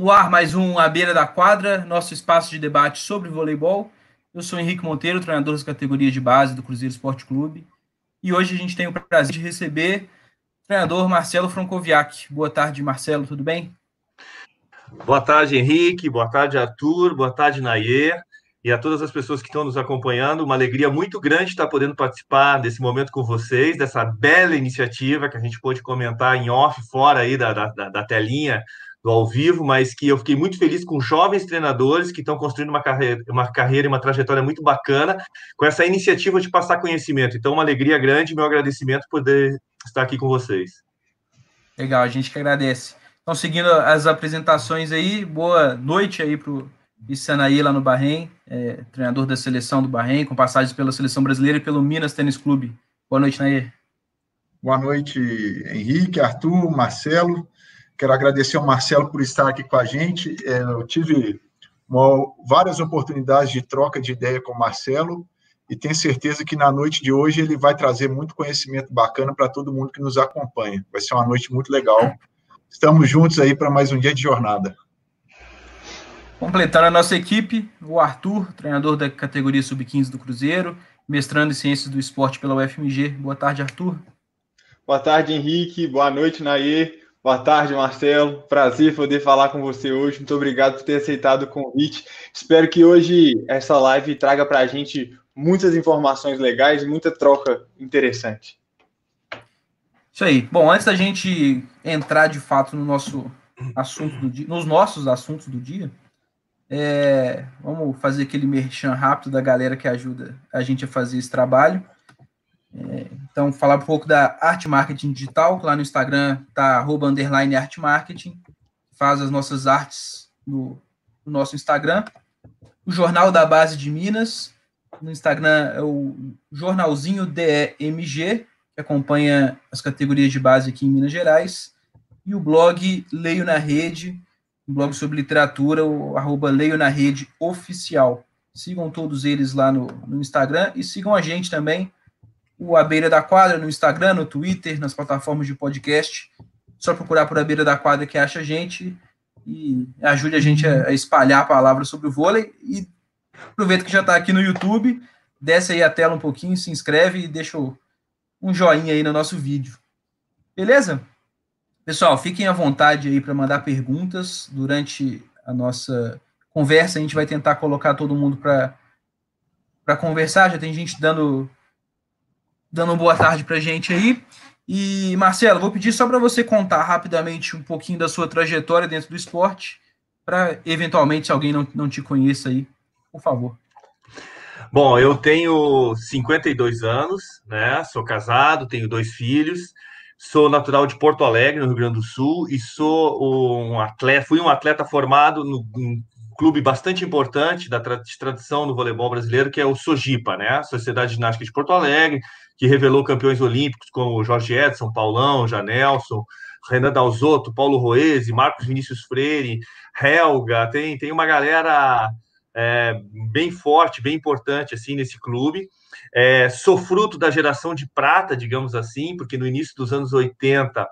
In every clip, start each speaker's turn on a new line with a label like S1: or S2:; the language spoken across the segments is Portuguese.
S1: No ar, mais um À Beira da Quadra, nosso espaço de debate sobre voleibol. Eu sou Henrique Monteiro, treinador das categorias de base do Cruzeiro Esporte Clube. E hoje a gente tem o prazer de receber o treinador Marcelo Francoviac. Boa tarde, Marcelo, tudo bem?
S2: Boa tarde, Henrique. Boa tarde, Arthur. Boa tarde, Nayer e a todas as pessoas que estão nos acompanhando. Uma alegria muito grande estar podendo participar desse momento com vocês, dessa bela iniciativa que a gente pôde comentar em off, fora aí da, da, da telinha do ao vivo, mas que eu fiquei muito feliz com jovens treinadores que estão construindo uma carreira, uma carreira e uma trajetória muito bacana com essa iniciativa de passar conhecimento. Então, uma alegria grande, meu agradecimento por poder estar aqui com vocês.
S1: Legal, a gente que agradece. Então, seguindo as apresentações aí, boa noite aí para o Issanaí lá no Bahrein, é, treinador da seleção do Bahrein, com passagens pela seleção brasileira e pelo Minas Tênis Clube. Boa noite, Nair.
S3: Boa noite, Henrique, Arthur, Marcelo. Quero agradecer ao Marcelo por estar aqui com a gente. É, eu tive uma, várias oportunidades de troca de ideia com o Marcelo e tenho certeza que na noite de hoje ele vai trazer muito conhecimento bacana para todo mundo que nos acompanha. Vai ser uma noite muito legal. Estamos juntos aí para mais um dia de jornada.
S1: Completando a nossa equipe, o Arthur, treinador da categoria Sub-15 do Cruzeiro, mestrando em Ciências do Esporte pela UFMG. Boa tarde, Arthur.
S4: Boa tarde, Henrique. Boa noite, Naê. Boa tarde, Marcelo. Prazer poder falar com você hoje. Muito obrigado por ter aceitado o convite. Espero que hoje essa live traga para a gente muitas informações legais, muita troca interessante.
S1: Isso aí. Bom, antes da gente entrar de fato no nosso assunto do dia, nos nossos assuntos do dia, é, vamos fazer aquele merchan rápido da galera que ajuda a gente a fazer esse trabalho. É, então, falar um pouco da Arte Marketing Digital, que lá no Instagram tá arroba underline Art Marketing, faz as nossas artes no, no, nosso Instagram. O Jornal da Base de Minas, no Instagram é o Jornalzinho DEMG, que acompanha as categorias de base aqui em Minas Gerais. E o blog Leio na Rede, um blog sobre literatura, o arroba Leio na Rede Oficial. Sigam todos eles lá no, no Instagram e sigam a gente também, o A Beira da Quadra, no Instagram, no Twitter, nas plataformas de podcast. Só procurar por A Beira da Quadra que acha a gente e ajude a gente a, espalhar a palavra sobre o vôlei. E aproveita que já está aqui no YouTube, desce aí a tela um pouquinho, se inscreve e deixa um joinha aí no nosso vídeo. Beleza? Pessoal, fiquem à vontade aí para mandar perguntas durante a nossa conversa. A gente vai tentar colocar todo mundo para conversar. Já tem gente dando dando boa tarde para gente aí. E Marcelo, vou pedir só para você contar rapidamente um pouquinho da sua trajetória dentro do esporte, para eventualmente se alguém não, não te conheça aí, por favor.
S2: Bom, eu tenho 52 anos, né? Sou casado, tenho dois filhos. Sou natural de Porto Alegre, no Rio Grande do Sul, e sou um atleta, fui um atleta formado no clube bastante importante da tradição no voleibol brasileiro, que é o Sojipa, né? Sociedade Ginástica de Porto Alegre, que revelou campeões olímpicos como Jorge Edson, Paulão, Janelson, Renan Dalzotto, Paulo Roese, Marcos Vinícius Freire, Helga, tem, tem uma galera é, bem forte, bem importante assim nesse clube. É, sou fruto da geração de prata, digamos assim, porque no início dos anos 80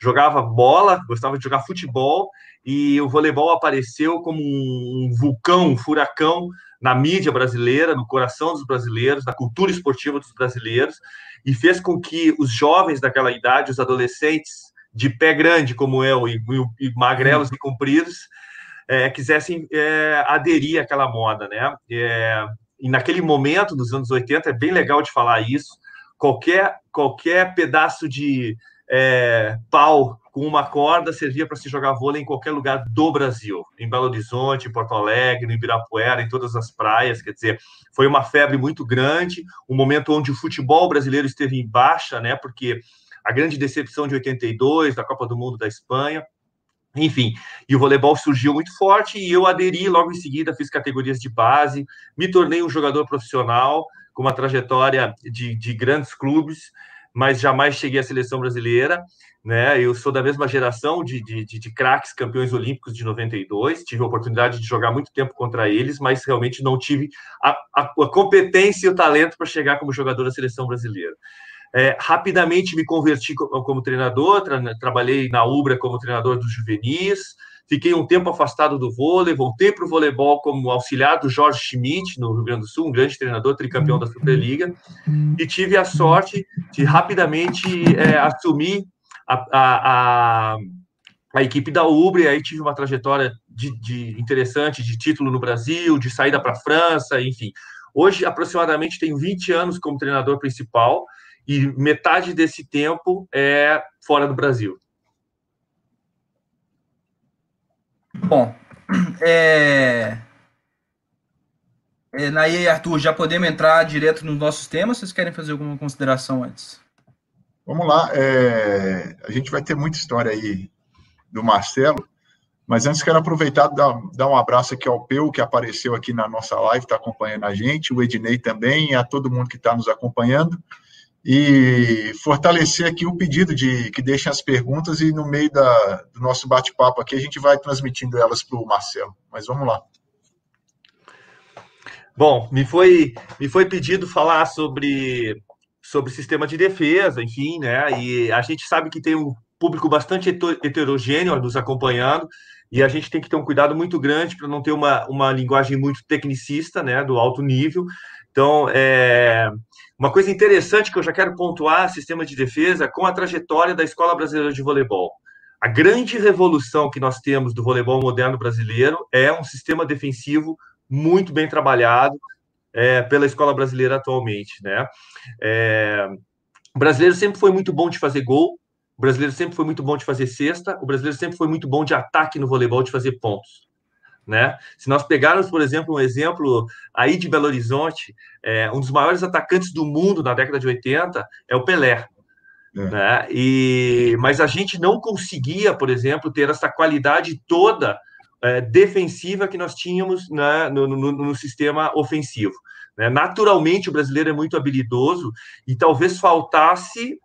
S2: jogava bola, gostava de jogar futebol, e o voleibol apareceu como um vulcão, um furacão na mídia brasileira, no coração dos brasileiros, na cultura esportiva dos brasileiros, e fez com que os jovens daquela idade, os adolescentes de pé grande como eu, e, e magrelos e compridos, é, quisessem é, aderir àquela moda, né? É, e naquele momento, dos anos 80, é bem legal de falar isso, qualquer, qualquer pedaço de é, pau com uma corda servia para se jogar vôlei em qualquer lugar do Brasil, em Belo Horizonte, em Porto Alegre, no Ibirapuera, em todas as praias, quer dizer, foi uma febre muito grande, um momento onde o futebol brasileiro esteve em baixa, né, porque a grande decepção de 82, da Copa do Mundo da Espanha, enfim, e o voleibol surgiu muito forte e eu aderi logo em seguida, fiz categorias de base, me tornei um jogador profissional com uma trajetória de, de grandes clubes, mas jamais cheguei à seleção brasileira, né? Eu sou da mesma geração de, de, de, craques campeões olímpicos de 92, tive a oportunidade de jogar muito tempo contra eles, mas realmente não tive a, a, a competência e o talento para chegar como jogador da seleção brasileira. É, rapidamente me converti como, como treinador, tra trabalhei na Ubra como treinador dos juvenis, fiquei um tempo afastado do vôlei, voltei para o voleibol como auxiliar do Jorge Schmidt, no Rio Grande do Sul, um grande treinador, tricampeão da Superliga, e tive a sorte de rapidamente é, assumir a, a, a, a, equipe da Ubre, aí tive uma trajetória de, de interessante, de título no Brasil, de saída para a França, enfim. Hoje, aproximadamente, tenho 20 anos como treinador principal, e metade desse tempo é fora do Brasil.
S1: Bom, é... É, Naí e Arthur, já podemos entrar direto nos nossos temas? Vocês querem fazer alguma consideração antes?
S3: Vamos lá. É... A gente vai ter muita história aí do Marcelo, mas antes quero aproveitar e dar, dar um abraço aqui ao Peu, que apareceu aqui na nossa live, está acompanhando a gente, o Ednei também, e a todo mundo que está nos acompanhando e fortalecer aqui o pedido de que deixem as perguntas e no meio da, do nosso bate-papo aqui a gente vai transmitindo elas para o Marcelo. Mas vamos lá.
S2: Bom, me foi, me foi pedido falar sobre, sobre sistema de defesa, enfim, né? E a gente sabe que tem um público bastante heterogêneo nos acompanhando, e a gente tem que ter um cuidado muito grande para não ter uma, uma linguagem muito tecnicista, né, do alto nível. Então, é, uma coisa interessante que eu já quero pontuar, sistema de defesa, com a trajetória da Escola Brasileira de Voleibol. A grande revolução que nós temos do voleibol moderno brasileiro é um sistema defensivo muito bem trabalhado é, pela Escola Brasileira atualmente, né? É, o brasileiro sempre foi muito bom de fazer gol, o brasileiro sempre foi muito bom de fazer cesta, o brasileiro sempre foi muito bom de ataque no voleibol, de fazer pontos. Né? Se nós pegarmos, por exemplo, um exemplo aí de Belo Horizonte, é, um dos maiores atacantes do mundo na década de 80 é o Pelé. É. Né? E, mas a gente não conseguia, por exemplo, ter essa qualidade toda é, defensiva que nós tínhamos né, no, no, no, sistema ofensivo. Né? Naturalmente, o brasileiro é muito habilidoso e talvez faltasse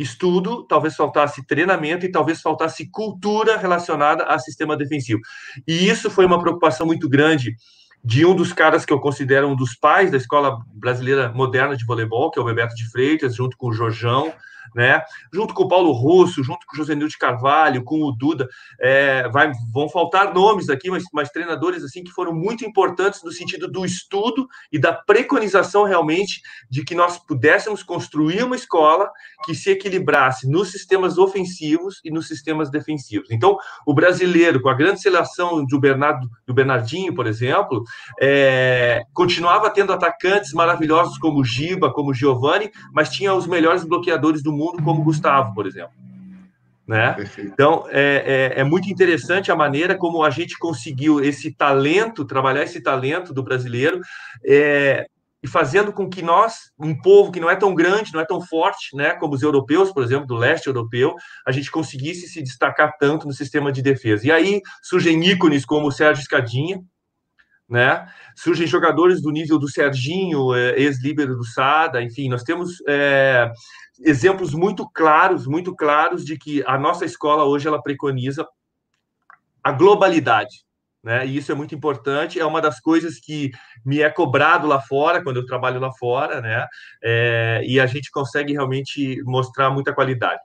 S2: estudo, talvez faltasse treinamento e talvez faltasse cultura relacionada a sistema defensivo. E isso foi uma preocupação muito grande de um dos caras que eu considero um dos pais da escola brasileira moderna de voleibol, que é o Bebeto de Freitas, junto com o Jorjão, né? Junto com o Paulo Russo, junto com o José Nildo Carvalho, com o Duda, é, vai, vão faltar nomes aqui, mas, mas treinadores assim que foram muito importantes no sentido do estudo e da preconização realmente de que nós pudéssemos construir uma escola que se equilibrasse nos sistemas ofensivos e nos sistemas defensivos. Então, o brasileiro, com a grande seleção do Bernardo, do Bernardinho, por exemplo, é, continuava tendo atacantes maravilhosos como Giba, como Giovanni, mas tinha os melhores bloqueadores do mundo, como Gustavo, por exemplo. Né? Então, é, é, é, muito interessante a maneira como a gente conseguiu esse talento, trabalhar esse talento do brasileiro, é, e fazendo com que nós, um povo que não é tão grande, não é tão forte, né, como os europeus, por exemplo, do leste europeu, a gente conseguisse se destacar tanto no sistema de defesa. E aí surgem ícones como o Sérgio Escadinha, né? Surgem jogadores do nível do Serginho, é, ex-líbero do Sada, enfim, nós temos é, exemplos muito claros, muito claros de que a nossa escola hoje ela preconiza a globalidade, né? E isso é muito importante. É uma das coisas que me é cobrado lá fora quando eu trabalho lá fora, né? É, e a gente consegue realmente mostrar muita qualidade.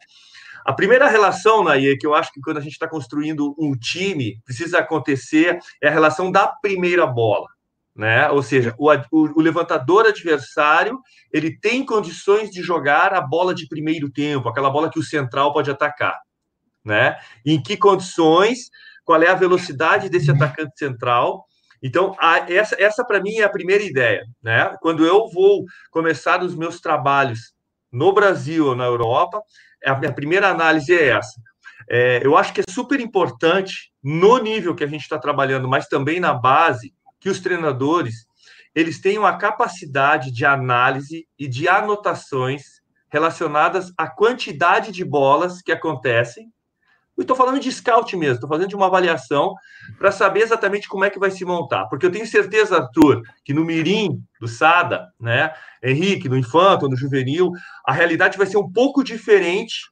S2: A primeira relação, Naye, que eu acho que quando a gente está construindo um time precisa acontecer é a relação da primeira bola né? Ou seja, o, o, o, levantador adversário ele tem condições de jogar a bola de primeiro tempo, aquela bola que o central pode atacar, né? Em que condições? Qual é a velocidade desse atacante central? Então, a, essa, essa para mim é a primeira ideia, né? Quando eu vou começar os meus trabalhos no Brasil ou na Europa, a minha primeira análise é essa. É, eu acho que é super importante no nível que a gente está trabalhando, mas também na base, que os treinadores eles tenham a capacidade de análise e de anotações relacionadas à quantidade de bolas que acontecem. Estou falando de scout mesmo, estou fazendo de uma avaliação para saber exatamente como é que vai se montar. Porque eu tenho certeza, Arthur, que no Mirim, do Sada, né, Henrique, no Infanto, no Juvenil, a realidade vai ser um pouco diferente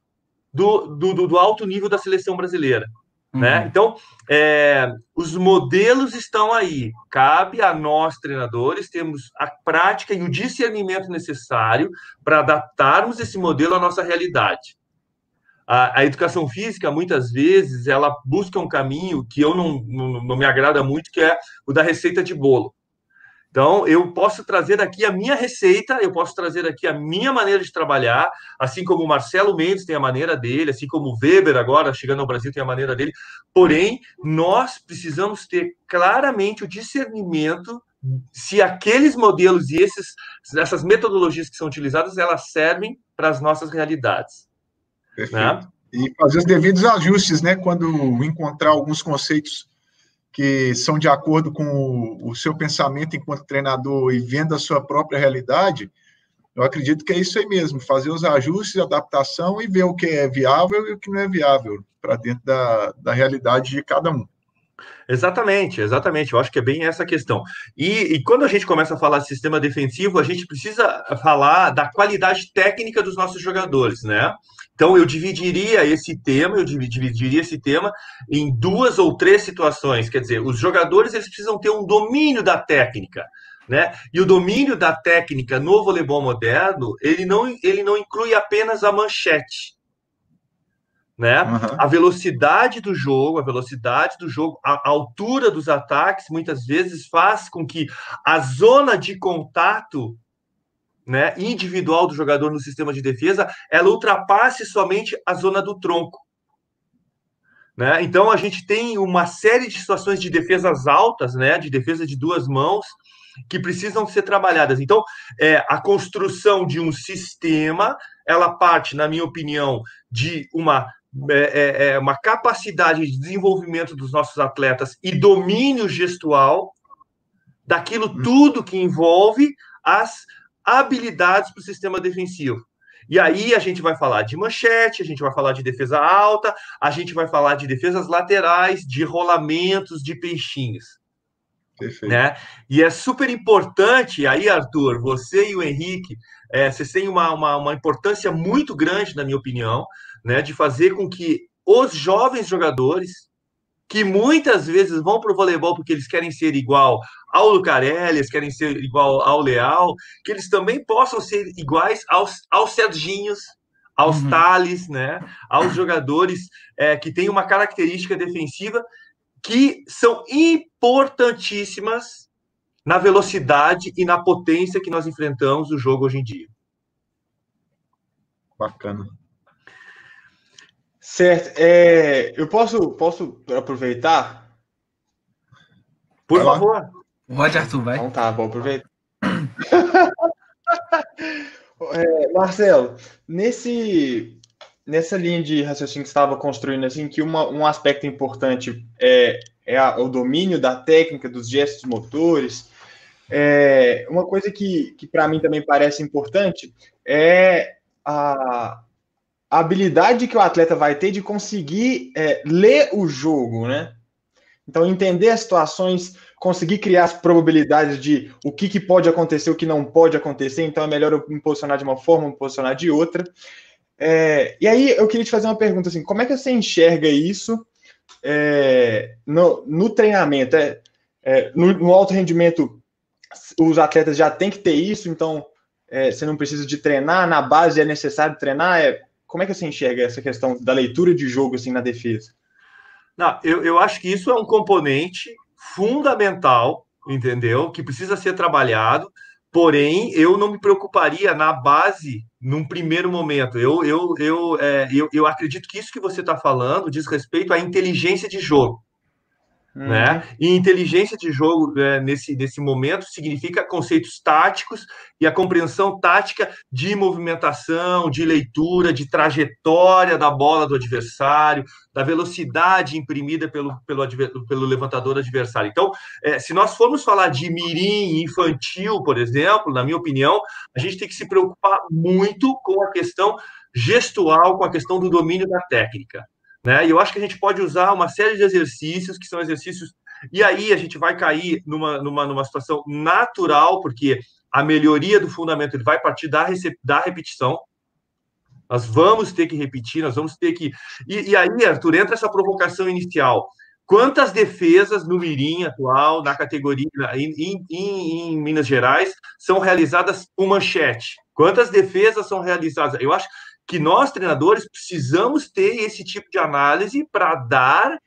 S2: do, do, do alto nível da seleção brasileira. Né? Uhum. Então, é, os modelos estão aí. Cabe a nós, treinadores, termos a prática e o discernimento necessário para adaptarmos esse modelo à nossa realidade. A, a, educação física, muitas vezes, ela busca um caminho que eu não, não, não me agrada muito, que é o da receita de bolo. Então, eu posso trazer aqui a minha receita, eu posso trazer aqui a minha maneira de trabalhar, assim como o Marcelo Mendes tem a maneira dele, assim como o Weber, agora chegando ao Brasil, tem a maneira dele. Porém, nós precisamos ter claramente o discernimento se aqueles modelos e esses, essas metodologias que são utilizadas, elas servem para as nossas realidades.
S3: Né? E fazer os devidos ajustes, né? Quando encontrar alguns conceitos que são de acordo com o, o, seu pensamento enquanto treinador e vendo a sua própria realidade, eu acredito que é isso aí mesmo, fazer os ajustes, adaptação e ver o que é viável e o que não é viável para dentro da, da realidade de cada um.
S2: Exatamente, exatamente. Eu acho que é bem essa questão. E, e, quando a gente começa a falar de sistema defensivo, a gente precisa falar da qualidade técnica dos nossos jogadores, né? Então eu dividiria esse tema, eu dividiria esse tema em duas ou três situações. Quer dizer, os jogadores eles precisam ter um domínio da técnica. Né? E o domínio da técnica no voleibol moderno, ele não, ele não inclui apenas a manchete né? Uhum. A velocidade do jogo, a velocidade do jogo, a altura dos ataques muitas vezes faz com que a zona de contato né, individual do jogador no sistema de defesa ela ultrapasse somente a zona do tronco. Né? Então a gente tem uma série de situações de defesas altas, né, de defesa de duas mãos, que precisam ser trabalhadas. Então, é, a construção de um sistema, ela parte, na minha opinião, de uma é, é, é, uma capacidade de desenvolvimento dos nossos atletas e domínio gestual daquilo hum. tudo que envolve as habilidades para o sistema defensivo. E aí a gente vai falar de manchete, a gente vai falar de defesa alta, a gente vai falar de defesas laterais, de rolamentos, de peixinhos. Perfeito. Né? E é super importante, aí, Arthur, você e o Henrique, é, vocês têm uma, uma, uma importância muito grande, na minha opinião, né, de fazer com que os jovens jogadores, que muitas vezes vão para o voleibol porque eles querem ser igual ao Lucarelli, eles querem ser igual ao Leal, que eles também possam ser iguais aos, aos Serginhos, aos uhum. Thales, né, aos jogadores é, que têm uma característica defensiva que são importantíssimas na velocidade e na potência que nós enfrentamos o jogo hoje em dia.
S3: Bacana.
S4: Certo. É, eu posso, posso aproveitar?
S2: Por vai favor.
S1: Pode, Arthur, vai.
S4: Então tá, vou aproveitar. é, Marcelo, nesse, nessa linha de raciocínio que você estava construindo, assim, que uma, um aspecto importante é, é a, o domínio da técnica, dos gestos motores. É, uma coisa que, que para mim também parece importante é a, a habilidade que o atleta vai ter de conseguir é, ler o jogo, né? Então, entender as situações, conseguir criar as probabilidades de o que, que pode acontecer, o que não pode acontecer. Então, é melhor eu me posicionar de uma forma, me posicionar de outra. É, e aí, eu queria te fazer uma pergunta assim: como é que você enxerga isso é, no, no, treinamento? É, é no, no, alto rendimento, os atletas já têm que ter isso, então é, você não precisa de treinar, na base é necessário treinar? É, como é que você enxerga essa questão da leitura de jogo assim na defesa?
S2: Não, eu, eu acho que isso é um componente fundamental, entendeu? Que precisa ser trabalhado. Porém, eu não me preocuparia na base num primeiro momento. Eu, eu, eu, é, eu, eu acredito que isso que você está falando diz respeito à inteligência de jogo. Uhum. Né? E inteligência de jogo é, nesse, nesse momento significa conceitos táticos e a compreensão tática de movimentação, de leitura, de trajetória da bola do adversário, da velocidade imprimida pelo, pelo, pelo levantador adversário. Então, é, se nós formos falar de mirim infantil, por exemplo, na minha opinião, a gente tem que se preocupar muito com a questão gestual, com a questão do domínio da técnica. Né? E eu acho que a gente pode usar uma série de exercícios, que são exercícios. E aí a gente vai cair numa, numa, numa situação natural, porque a melhoria do fundamento ele vai partir da, da repetição. Nós vamos ter que repetir, nós vamos ter que. E, e aí, Arthur, entra essa provocação inicial. Quantas defesas no Mirim atual, na categoria, em, em, em, Minas Gerais, são realizadas com manchete? Quantas defesas são realizadas? Eu acho que nós, treinadores, precisamos ter esse tipo de análise para dar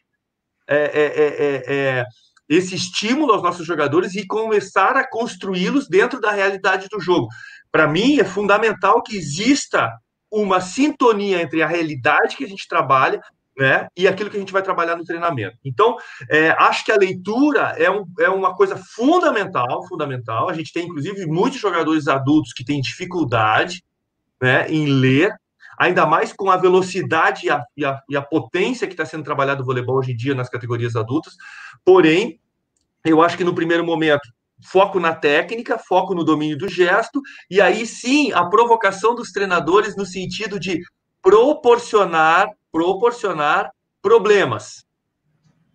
S2: é é, é, é, é, esse estímulo aos nossos jogadores e começar a construí-los dentro da realidade do jogo. Para mim, é fundamental que exista uma sintonia entre a realidade que a gente trabalha né, e aquilo que a gente vai trabalhar no treinamento. Então, é, acho que a leitura é, um, é uma coisa fundamental, fundamental. A gente tem, inclusive, muitos jogadores adultos que têm dificuldade né, em ler, ainda mais com a velocidade e a, e a, e a potência que está sendo trabalhado o voleibol hoje em dia nas categorias adultas. Porém, eu acho que no primeiro momento foco na técnica, foco no domínio do gesto, e aí sim a provocação dos treinadores no sentido de proporcionar, proporcionar problemas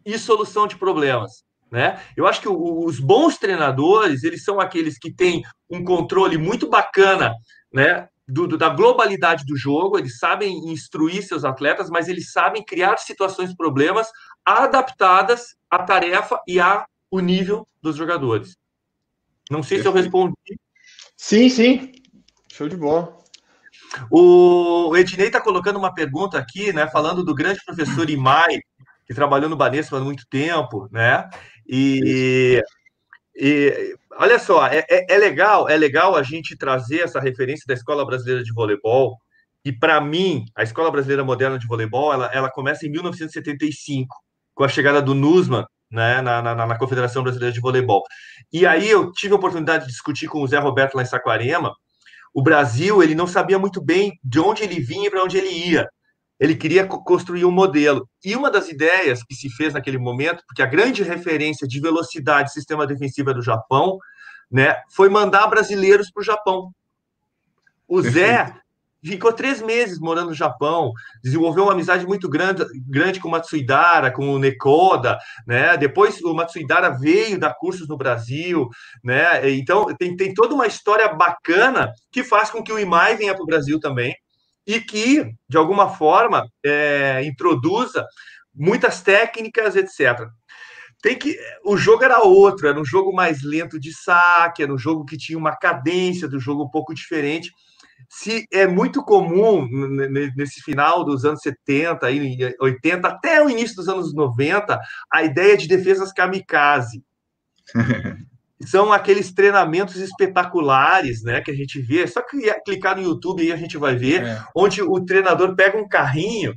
S2: e solução de problemas. Né? Eu acho que os bons treinadores, eles são aqueles que têm um controle muito bacana né, do, do, da globalidade do jogo, eles sabem instruir seus atletas, mas eles sabem criar situações, problemas adaptadas à tarefa e ao nível dos jogadores. Não sei Perfeito. se eu respondi.
S4: Sim, sim. Show de bola.
S2: O Ednei está colocando uma pergunta aqui, né? Falando do grande professor Imai, que trabalhou no Banespa há muito tempo, né? E, e olha só, é, é, é, legal, é legal a gente trazer essa referência da Escola Brasileira de Voleibol. E para mim, a Escola Brasileira Moderna de Voleibol, ela, ela começa em 1975, com a chegada do Nusman né, na, na, na Confederação Brasileira de Voleibol. E aí eu tive a oportunidade de discutir com o Zé Roberto lá em Saquarema, o Brasil ele não sabia muito bem de onde ele vinha e para onde ele ia. Ele queria construir um modelo. E uma das ideias que se fez naquele momento, porque a grande referência de velocidade e sistema defensivo é do Japão, né, foi mandar brasileiros para o Japão. O Zé ficou três meses morando no Japão, desenvolveu uma amizade muito grande, grande com o Matsuidara, com o Nekoda, né? Depois o Matsuidara veio dar cursos no Brasil, né? Então tem, tem toda uma história bacana que faz com que o Imai venha para o Brasil também e que, de alguma forma, é, introduza muitas técnicas, etc. Tem que o jogo era outro, era um jogo mais lento de saque, era um jogo que tinha uma cadência do jogo um pouco diferente se é muito comum nesse final dos anos 70, 80, até o início dos anos 90, a ideia de defesas kamikaze. São aqueles treinamentos espetaculares, né, que a gente vê. É só clicar no YouTube aí a gente vai ver, é. onde o treinador pega um carrinho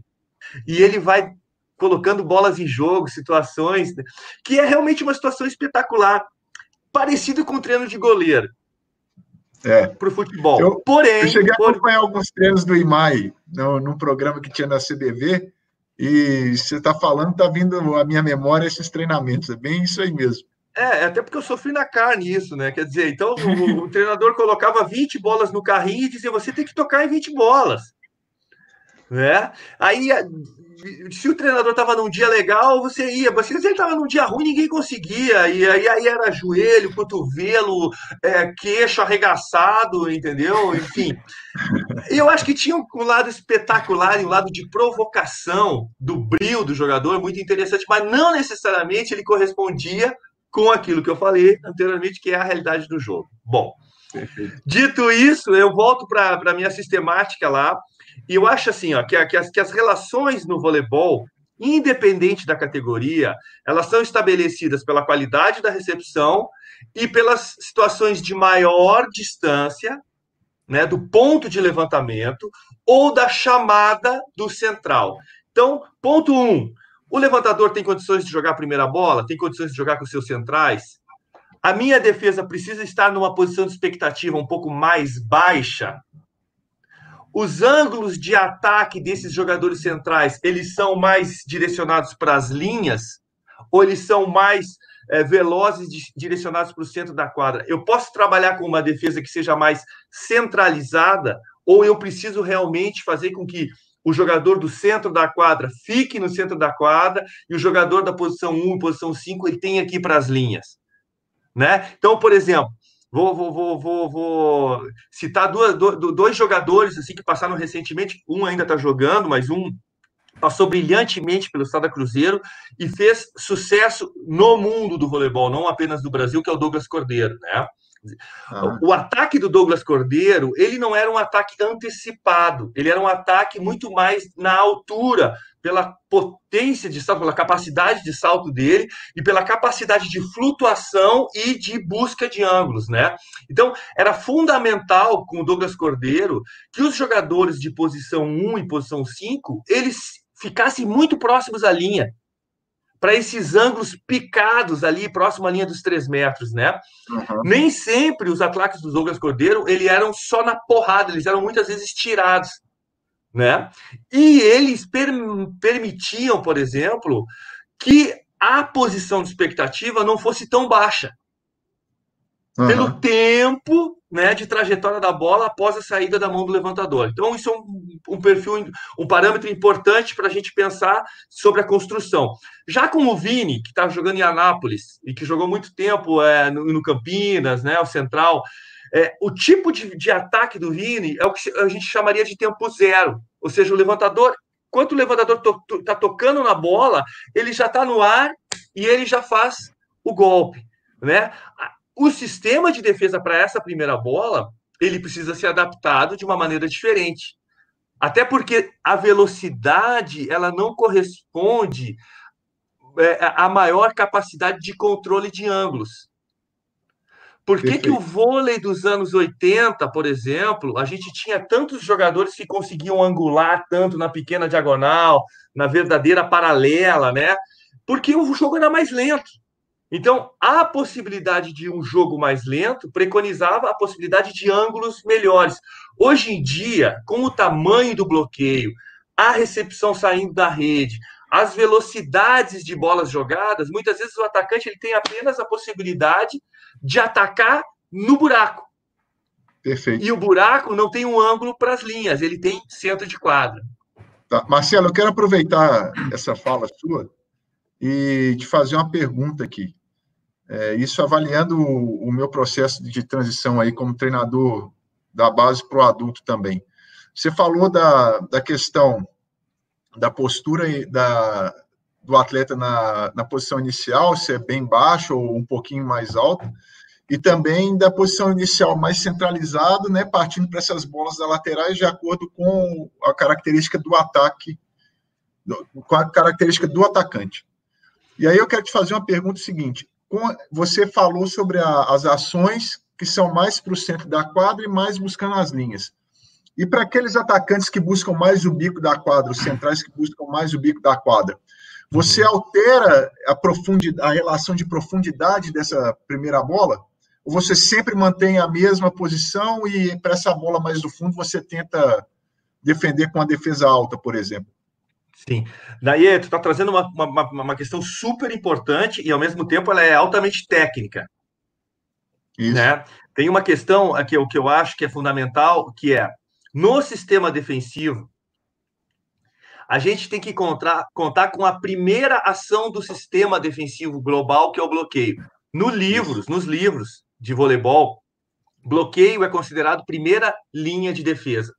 S2: e ele vai colocando bolas em jogo, situações, né, que é realmente uma situação espetacular, parecido com o treino de goleiro
S3: é.
S2: para o futebol.
S3: Eu, Porém, eu cheguei a acompanhar alguns treinos do IMAI no, num programa que tinha na CBV, e você está falando, está vindo a minha memória esses treinamentos. É bem isso aí mesmo.
S2: É, é, até porque eu sofri na carne isso, né? Quer dizer, então o, o treinador colocava 20 bolas no carrinho e dizia: você tem que tocar em 20 bolas. Né? Aí se o treinador estava num dia legal, você ia. Mas se ele estava num dia ruim, ninguém conseguia. E aí, aí era joelho, cotovelo, é, queixo arregaçado, entendeu? Enfim. Eu acho que tinha um lado espetacular e um lado de provocação do brilho do jogador muito interessante, mas não necessariamente ele correspondia com aquilo que eu falei anteriormente, que é a realidade do jogo. Bom, Perfeito. dito isso, eu volto para a minha sistemática lá e eu acho assim, ó, que, que, as, que as relações no voleibol, independente da categoria, elas são estabelecidas pela qualidade da recepção e pelas situações de maior distância, né, do ponto de levantamento ou da chamada do central. Então, ponto um, o levantador tem condições de jogar a primeira bola, tem condições de jogar com seus centrais. A minha defesa precisa estar numa posição de expectativa um pouco mais baixa, os ângulos de ataque desses jogadores centrais, eles são mais direcionados para as linhas ou eles são mais é, velozes direcionados para o centro da quadra? Eu posso trabalhar com uma defesa que seja mais centralizada ou eu preciso realmente fazer com que o jogador do centro da quadra fique no centro da quadra e o jogador da posição 1 posição 5 ele tenha aqui para as linhas, né? Então, por exemplo, Vou, vou, vou, vou, vou citar duas, dois jogadores assim que passaram recentemente. Um ainda está jogando, mas um passou brilhantemente pelo Estado Cruzeiro e fez sucesso no mundo do voleibol, não apenas do Brasil, que é o Douglas Cordeiro, né? Ah. O ataque do Douglas Cordeiro, ele não era um ataque antecipado, ele era um ataque muito mais na altura, pela potência de salto, pela capacidade de salto dele e pela capacidade de flutuação e de busca de ângulos, né? Então, era fundamental com o Douglas Cordeiro que os jogadores de posição 1 e posição 5, eles ficassem muito próximos à linha, para esses ângulos picados ali, próximo à linha dos três metros, né? Uhum. Nem sempre os ataques dos Douglas Cordeiro, ele eram só na porrada, eles eram muitas vezes tirados, né? E eles per permitiam, por exemplo, que a posição de expectativa não fosse tão baixa. Uhum. Pelo tempo né, de trajetória da bola após a saída da mão do levantador. Então, isso é um, um perfil, um parâmetro importante para a gente pensar sobre a construção. Já com o Vini, que está jogando em Anápolis e que jogou muito tempo é, no, no Campinas, né, o Central, é, o tipo de, de ataque do Vini é o que a gente chamaria de tempo zero. Ou seja, o levantador, quando o levantador está to, to, tocando na bola, ele já está no ar e ele já faz o golpe. Né? O sistema de defesa para essa primeira bola, ele precisa ser adaptado de uma maneira diferente. Até porque a velocidade, ela não corresponde é, à maior capacidade de controle de ângulos. Por que, que o vôlei dos anos 80, por exemplo, a gente tinha tantos jogadores que conseguiam angular tanto na pequena diagonal, na verdadeira paralela, né? Porque o jogo era mais lento. Então, a possibilidade de um jogo mais lento preconizava a possibilidade de ângulos melhores. Hoje em dia, com o tamanho do bloqueio, a recepção saindo da rede, as velocidades de bolas jogadas, muitas vezes o atacante ele tem apenas a possibilidade de atacar no buraco.
S3: Perfeito.
S2: E o buraco não tem um ângulo para as linhas, ele tem centro de quadra.
S3: Tá. Marcelo, eu quero aproveitar essa fala sua e te fazer uma pergunta aqui. É, isso avaliando o, o, meu processo de transição aí como treinador da base para o adulto também. Você falou da, da questão da postura da, do atleta na, na posição inicial, se é bem baixo ou um pouquinho mais alto, e também da posição inicial mais centralizado, né, partindo para essas bolas da laterais de acordo com a característica do ataque, com a característica do atacante. E aí eu quero te fazer uma pergunta seguinte: você falou sobre a, as ações que são mais para o centro da quadra e mais buscando as linhas. E para aqueles atacantes que buscam mais o bico da quadra, os centrais que buscam mais o bico da quadra, você altera a, profundidade, a relação de profundidade dessa primeira bola? Ou você sempre mantém a mesma posição e para essa bola mais do fundo você tenta defender com a defesa alta, por exemplo?
S2: Sim. Daí tu está trazendo uma, uma, uma, questão super importante e, ao mesmo tempo, ela é altamente técnica. Isso. Né? Tem uma questão aqui o que eu acho que é fundamental, que é no sistema defensivo, a gente tem que contar, contar com a primeira ação do sistema defensivo global, que é o bloqueio. No livros, nos livros de voleibol, bloqueio é considerado primeira linha de defesa.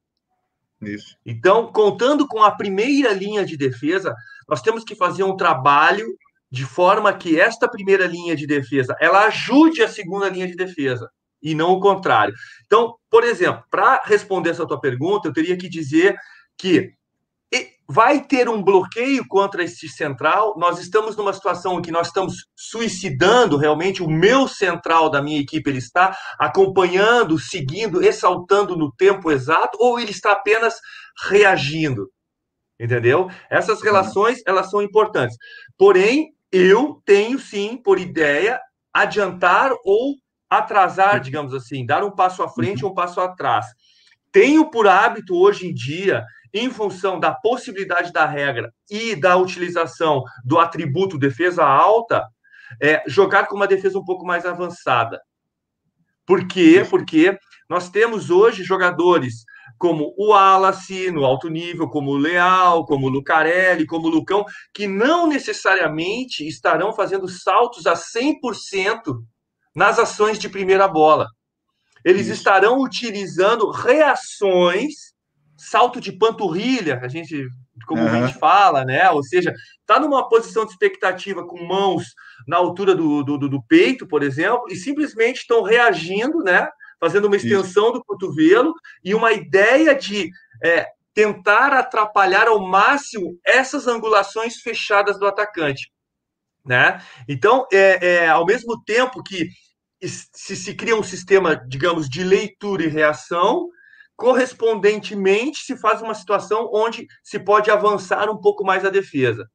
S2: Isso. Então, contando com a primeira linha de defesa, nós temos que fazer um trabalho de forma que esta primeira linha de defesa ela ajude a segunda linha de defesa e não o contrário. Então, por exemplo, para responder essa tua pergunta, eu teria que dizer que vai ter um bloqueio contra este central. Nós estamos numa situação em que nós estamos suicidando realmente o meu central da minha equipe. Ele está acompanhando, seguindo, ressaltando no tempo exato, ou ele está apenas reagindo. Entendeu? Essas relações elas são importantes. Porém, eu tenho sim por ideia adiantar ou atrasar, digamos assim, dar um passo à frente ou um passo atrás. Tenho por hábito hoje em dia em função da possibilidade da regra e da utilização do atributo defesa alta, é, jogar com uma defesa um pouco mais avançada. Por quê? Porque nós temos hoje jogadores como o Wallace no alto nível, como o Leal, como o Lucarelli, como o Lucão, que não necessariamente estarão fazendo saltos a 100% nas ações de primeira bola. Eles Isso. estarão utilizando reações salto de panturrilha, a gente como uhum. a gente fala, né? Ou seja, está numa posição de expectativa com mãos na altura do, do, do peito, por exemplo, e simplesmente estão reagindo, né? Fazendo uma extensão Isso. do cotovelo e uma ideia de é, tentar atrapalhar ao máximo essas angulações fechadas do atacante. Né? Então, é, é, ao mesmo tempo que se, se cria um sistema, digamos, de leitura e reação, correspondentemente se faz uma situação onde se pode avançar um pouco mais a defesa.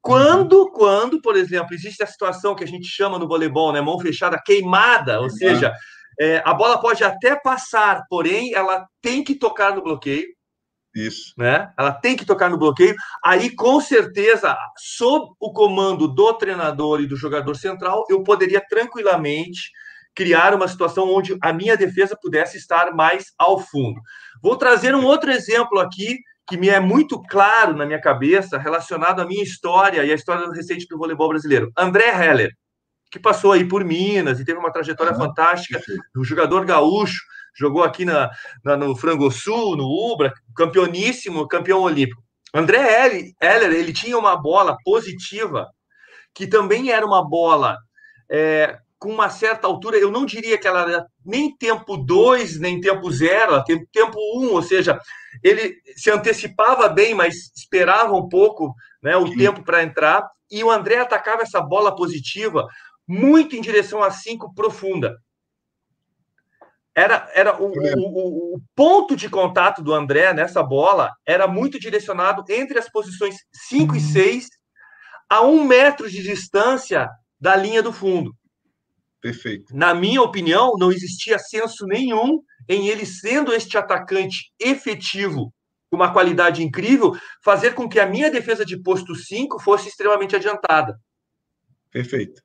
S2: Quando, uhum. quando, por exemplo, existe a situação que a gente chama no voleibol, né, mão fechada queimada, ou seja, é, a bola pode até passar, porém ela tem que tocar no bloqueio.
S3: Isso.
S2: Né? Ela tem que tocar no bloqueio. Aí, com certeza, sob o comando do treinador e do jogador central, eu poderia tranquilamente criar uma situação onde a minha defesa pudesse estar mais ao fundo. Vou trazer um outro exemplo aqui que me é muito claro na minha cabeça, relacionado à minha história e à história recente do voleibol brasileiro. André Heller, que passou aí por Minas e teve uma trajetória uhum. fantástica, um jogador gaúcho, jogou aqui na, na, no Frango Sul, no Ubra, campeoníssimo, campeão olímpico. André Heller, ele tinha uma bola positiva, que também era uma bola é, com uma certa altura, eu não diria que ela era nem tempo 2, nem tempo 0, ela tem tempo 1, um, ou seja, ele se antecipava bem, mas esperava um pouco né, o Sim. tempo para entrar, e o André atacava essa bola positiva muito em direção a 5 profunda. Era, era o, o, o, ponto de contato do André nessa bola era muito direcionado entre as posições 5 e 6, uhum. a um metro de distância da linha do fundo.
S3: Perfeito.
S2: Na minha opinião, não existia senso nenhum em ele sendo este atacante efetivo, com uma qualidade incrível, fazer com que a minha defesa de posto 5 fosse extremamente adiantada.
S3: Perfeito.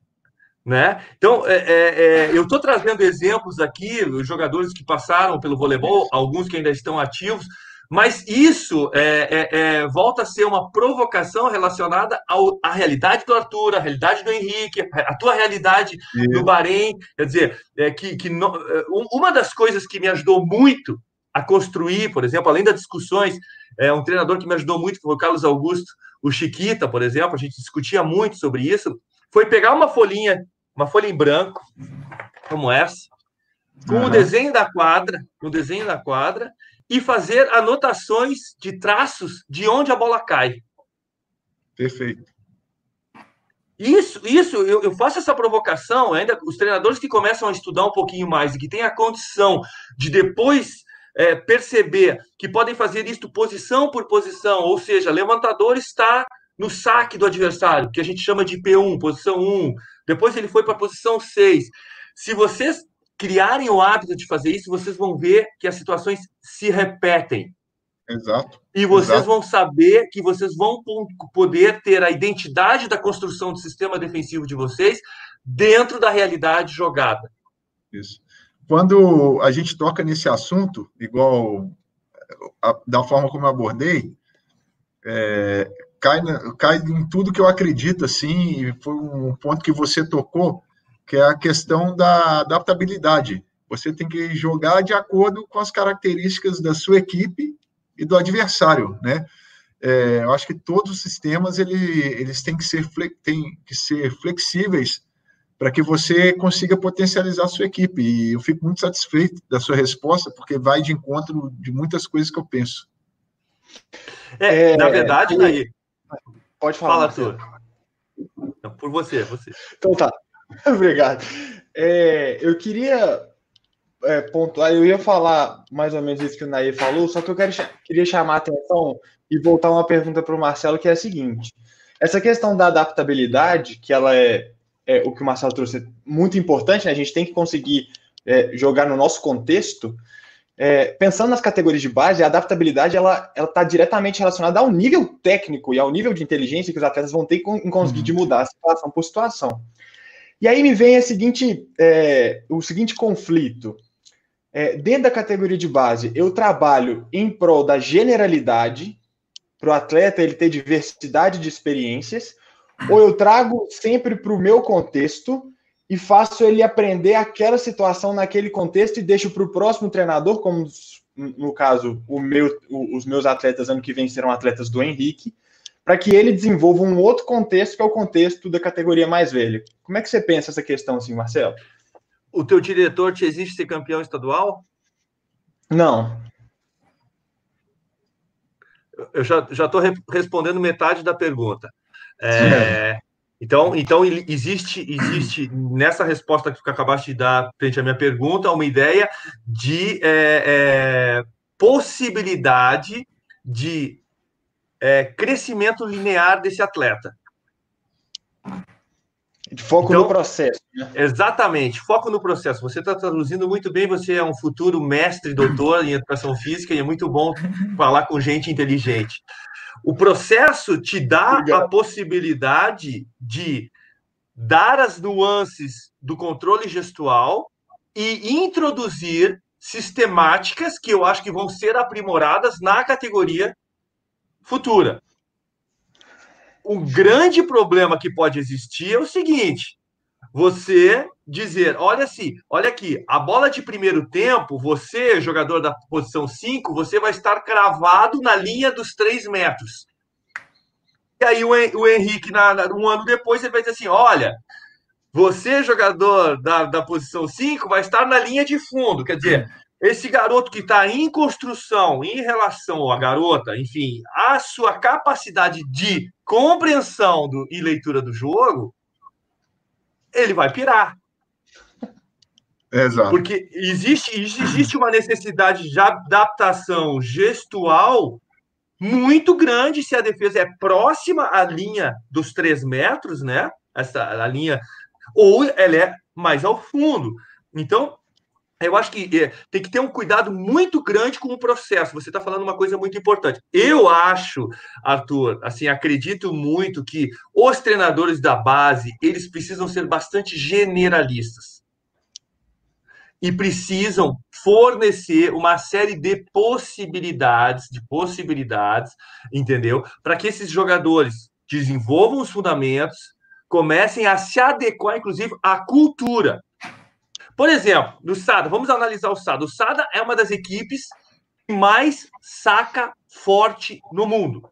S2: Né? Então, é, é, é eu estou trazendo exemplos aqui, jogadores que passaram pelo voleibol, alguns que ainda estão ativos, mas isso é, é, é, volta a ser uma provocação relacionada ao, à realidade do Arthur, à realidade do Henrique, a tua realidade Sim. do Bahrein. Quer dizer, é, que, que no, é, uma das coisas que me ajudou muito a construir, por exemplo, além das discussões, é, um treinador que me ajudou muito, foi o Carlos Augusto, o Chiquita, por exemplo, a gente discutia muito sobre isso, foi pegar uma folhinha, uma folha em branco, como essa, com uhum. o desenho da quadra, o desenho da quadra, e fazer anotações de traços de onde a bola cai.
S3: Perfeito.
S2: Isso, isso, eu, eu, faço essa provocação, ainda os treinadores que começam a estudar um pouquinho mais e que têm a condição de depois é, perceber que podem fazer isto posição por posição, ou seja, levantador está no saque do adversário, que a gente chama de P1, posição 1, depois ele foi para a posição 6. Se vocês criarem o hábito de fazer isso, vocês vão ver que as situações se repetem.
S3: Exato.
S2: E vocês
S3: exato.
S2: vão saber que vocês vão poder ter a identidade da construção do sistema defensivo de vocês dentro da realidade jogada.
S3: Isso. Quando a gente toca nesse assunto, igual a, da forma como eu abordei, é, cai, na, cai em tudo que eu acredito, assim, e foi um ponto que você tocou, que é a questão da adaptabilidade. Você tem que jogar de acordo com as características da sua equipe e do adversário, né? É, eu acho que todos os sistemas ele, eles têm que ser, têm que ser flexíveis para que você consiga potencializar a sua equipe. E eu fico muito satisfeito da sua resposta, porque vai de encontro de muitas coisas que eu penso.
S2: É, na verdade, Nair.
S4: Pode falar, Fala,
S2: Por você, você.
S4: Então tá. Obrigado. É, eu queria é, pontuar, eu ia falar mais ou menos isso que o Nair falou, só que eu quero, queria chamar a atenção e voltar uma pergunta para o Marcelo, que é a seguinte: essa questão da adaptabilidade, que ela é, é o que o Marcelo trouxe, muito importante, né? a gente tem que conseguir é, jogar no nosso contexto. É, pensando nas categorias de base, a adaptabilidade ela está diretamente relacionada ao nível técnico e ao nível de inteligência que os atletas vão ter em conseguir uhum. mudar a situação por situação. E aí me vem a seguinte, é, o seguinte conflito. É, dentro da categoria de base, eu trabalho em prol da generalidade, para o atleta ele ter diversidade de experiências, ou eu trago sempre para o meu contexto e faço ele aprender aquela situação naquele contexto e deixo para o próximo treinador, como no caso, meu, os meus atletas ano que vem serão atletas do Henrique, para que ele desenvolva um outro contexto, que é o contexto da categoria mais velha. Como é que você pensa essa questão, assim, Marcelo?
S2: O teu diretor te exige ser campeão estadual?
S4: Não.
S2: Eu já estou re respondendo metade da pergunta. É, então, então existe, existe nessa resposta que tu acabaste de dar frente à minha pergunta uma ideia de é, é, possibilidade de é, crescimento linear desse atleta.
S4: Foco então, no processo. Né?
S2: Exatamente, foco no processo. Você está traduzindo muito bem, você é um futuro mestre, doutor em educação física, e é muito bom falar com gente inteligente. O processo te dá Obrigado. a possibilidade de dar as nuances do controle gestual e introduzir sistemáticas que eu acho que vão ser aprimoradas na categoria futura. Um grande problema que pode existir é o seguinte: você dizer, olha assim, olha aqui, a bola de primeiro tempo, você, jogador da posição 5, você vai estar cravado na linha dos 3 metros. E aí o, o Henrique, um ano depois, ele vai dizer assim: olha, você, jogador da, da posição 5, vai estar na linha de fundo. Quer dizer, esse garoto que está em construção em relação à garota, enfim, a sua capacidade de compreensão do, e leitura do jogo, ele vai pirar.
S3: Exato.
S2: Porque existe, existe uma necessidade de adaptação gestual muito grande se a defesa é próxima à linha dos três metros, né? Essa a linha, ou ela é mais ao fundo. Então, eu acho que é, tem que ter um cuidado muito grande com o processo. Você está falando uma coisa muito importante. Eu acho, Arthur, assim, acredito muito que os treinadores da base eles precisam ser bastante generalistas e precisam fornecer uma série de possibilidades, de possibilidades, entendeu? Para que esses jogadores desenvolvam os fundamentos, comecem a se adequar, inclusive, à cultura por exemplo, no Sada, vamos analisar o Sada. O Sada é uma das equipes que mais saca forte no mundo.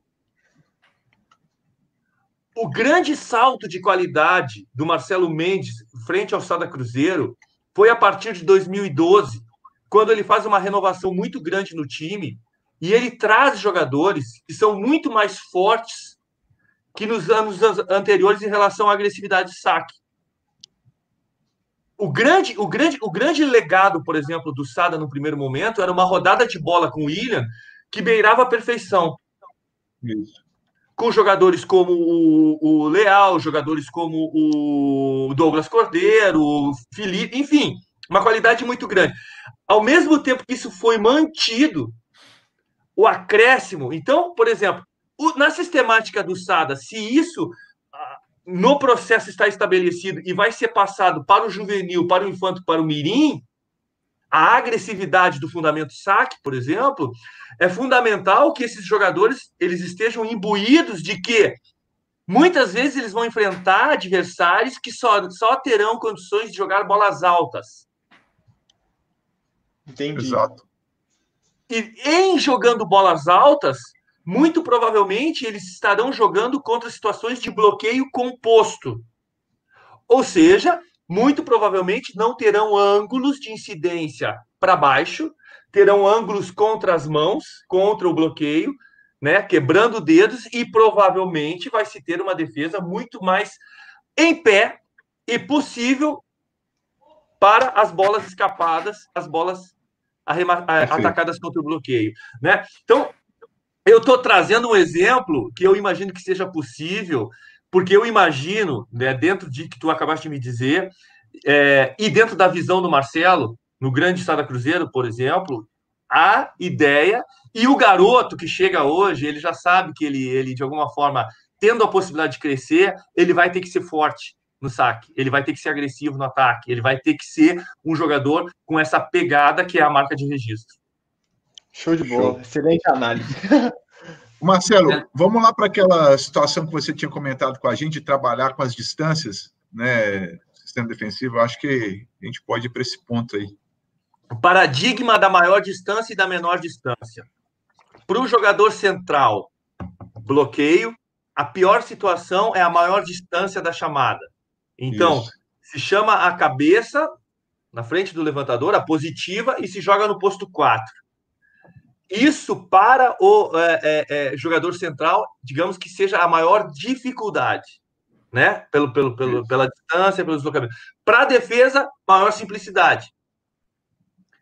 S2: O grande salto de qualidade do Marcelo Mendes frente ao Sada Cruzeiro foi a partir de 2012, quando ele faz uma renovação muito grande no time e ele traz jogadores que são muito mais fortes que nos anos anteriores em relação à agressividade de saque o grande, o grande, o grande legado, por exemplo, do Sada no primeiro momento era uma rodada de bola com o William que beirava a perfeição. Isso. Com jogadores como o, o Leal, jogadores como o Douglas Cordeiro, o Felipe, enfim, uma qualidade muito grande. Ao mesmo tempo que isso foi mantido, o acréscimo. Então, por exemplo, na sistemática do Sada, se isso no processo está estabelecido e vai ser passado para o juvenil, para o infanto, para o mirim, a agressividade do fundamento saque, por exemplo, é fundamental que esses jogadores eles estejam imbuídos de que muitas vezes eles vão enfrentar adversários que só, só terão condições de jogar bolas altas.
S3: Entendi. Exato.
S2: E em jogando bolas altas, muito provavelmente eles estarão jogando contra situações de bloqueio composto. Ou seja, muito provavelmente não terão ângulos de incidência para baixo, terão ângulos contra as mãos, contra o bloqueio, né, quebrando dedos e provavelmente vai se ter uma defesa muito mais em pé e possível para as bolas escapadas, as bolas atacadas contra o bloqueio, né? Então, eu estou trazendo um exemplo que eu imagino que seja possível, porque eu imagino, né, dentro de que tu acabaste de me dizer, é, e dentro da visão do Marcelo, no Grande Estado Cruzeiro, por exemplo, a ideia e o garoto que chega hoje, ele já sabe que ele, ele de alguma forma, tendo a possibilidade de crescer, ele vai ter que ser forte no saque, ele vai ter que ser agressivo no ataque, ele vai ter que ser um jogador com essa pegada que é a marca de registro.
S4: Show de bola, Show. excelente análise.
S3: Marcelo, é. vamos lá para aquela situação que você tinha comentado com a gente, trabalhar com as distâncias, né? Sistema defensivo, acho que a gente pode ir para esse ponto aí.
S2: o paradigma da maior distância e da menor distância. Para o jogador central, bloqueio, a pior situação é a maior distância da chamada. Então, Isso. se chama a cabeça na frente do levantador, a positiva, e se joga no posto 4. Isso para o é, é, é, jogador central, digamos que seja a maior dificuldade, né? Pelo, pelo, pelo, pela distância, pelo deslocamento. Para a defesa, maior simplicidade.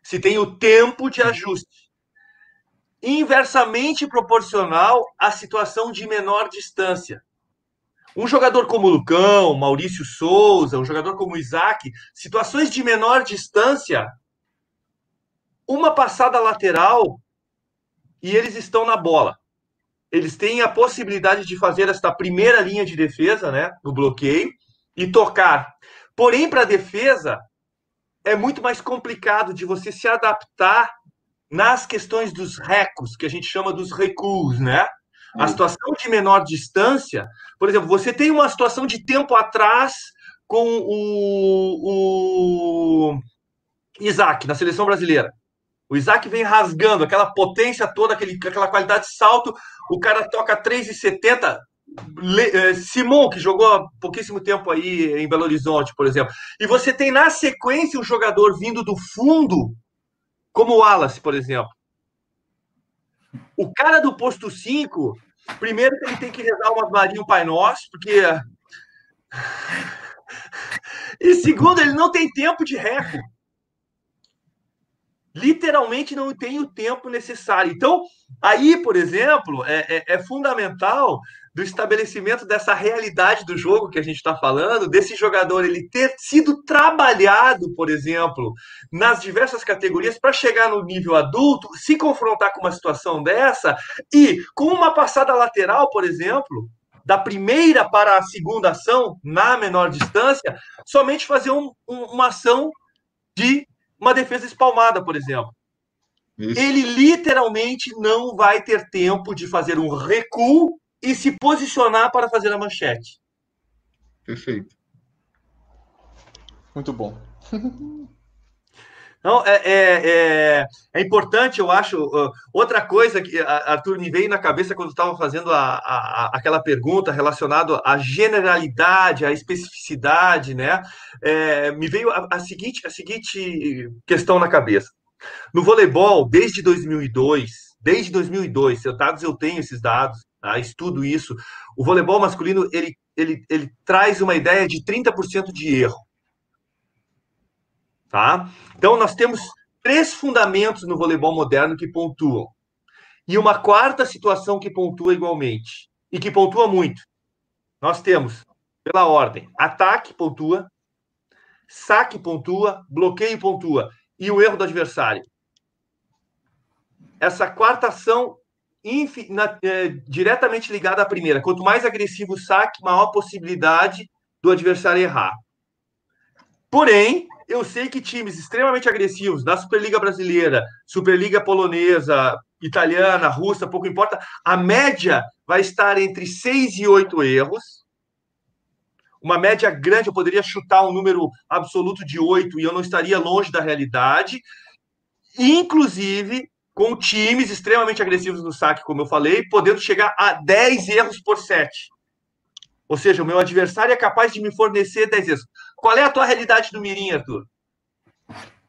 S2: Se tem o tempo de ajuste. Inversamente proporcional à situação de menor distância. Um jogador como o Lucão, Maurício Souza, um jogador como o Isaac, situações de menor distância, uma passada lateral e eles estão na bola. Eles têm a possibilidade de fazer esta primeira linha de defesa, né, no bloqueio e tocar. Porém, para a defesa é muito mais complicado de você se adaptar nas questões dos recos, que a gente chama dos recuos, né? A situação de menor distância, por exemplo, você tem uma situação de tempo atrás com o, o Isaac na seleção brasileira. O Isaac vem rasgando aquela potência toda, aquele, aquela qualidade de salto. O cara toca 3,70. É, Simon, que jogou há pouquíssimo tempo aí em Belo Horizonte, por exemplo. E você tem na sequência um jogador vindo do fundo, como o Wallace, por exemplo. O cara do posto 5, primeiro ele tem que rezar umas Maria um Pai Nosso, porque. E segundo, ele não tem tempo de reco. Literalmente não tem o tempo necessário. Então, aí, por exemplo, é, é, é fundamental do estabelecimento dessa realidade do jogo que a gente está falando, desse jogador ele ter sido trabalhado, por exemplo, nas diversas categorias para chegar no nível adulto, se confrontar com uma situação dessa e com uma passada lateral, por exemplo, da primeira para a segunda ação na menor distância, somente fazer um, um, uma ação de uma defesa espalmada, por exemplo. Isso. Ele literalmente não vai ter tempo de fazer um recuo e se posicionar para fazer a manchete.
S3: Perfeito.
S4: Muito bom.
S2: Não, é, é, é, é, importante, eu acho. Uh, outra coisa que, Arthur, me veio na cabeça quando estava fazendo a, a, aquela pergunta relacionada à generalidade, à especificidade, né? É, me veio a, a, seguinte, a seguinte questão na cabeça. No voleibol, desde 2002, desde 2002, dados eu tenho esses dados, tá? estudo isso. O voleibol masculino ele, ele, ele traz uma ideia de 30% de erro. Tá? Então, nós temos três fundamentos no voleibol moderno que pontuam. E uma quarta situação que pontua igualmente. E que pontua muito. Nós temos, pela ordem, ataque pontua, saque pontua, bloqueio pontua. E o erro do adversário. Essa quarta ação na, é, diretamente ligada à primeira. Quanto mais agressivo o saque, maior possibilidade do adversário errar. Porém, eu sei que times extremamente agressivos da Superliga Brasileira, Superliga Polonesa, Italiana, Russa, pouco importa, a média vai estar entre 6 e 8 erros. Uma média grande, eu poderia chutar um número absoluto de 8 e eu não estaria longe da realidade. Inclusive, com times extremamente agressivos no saque, como eu falei, podendo chegar a 10 erros por set. Ou seja, o meu adversário é capaz de me fornecer 10 erros. Qual é a tua realidade do Mirim, Arthur?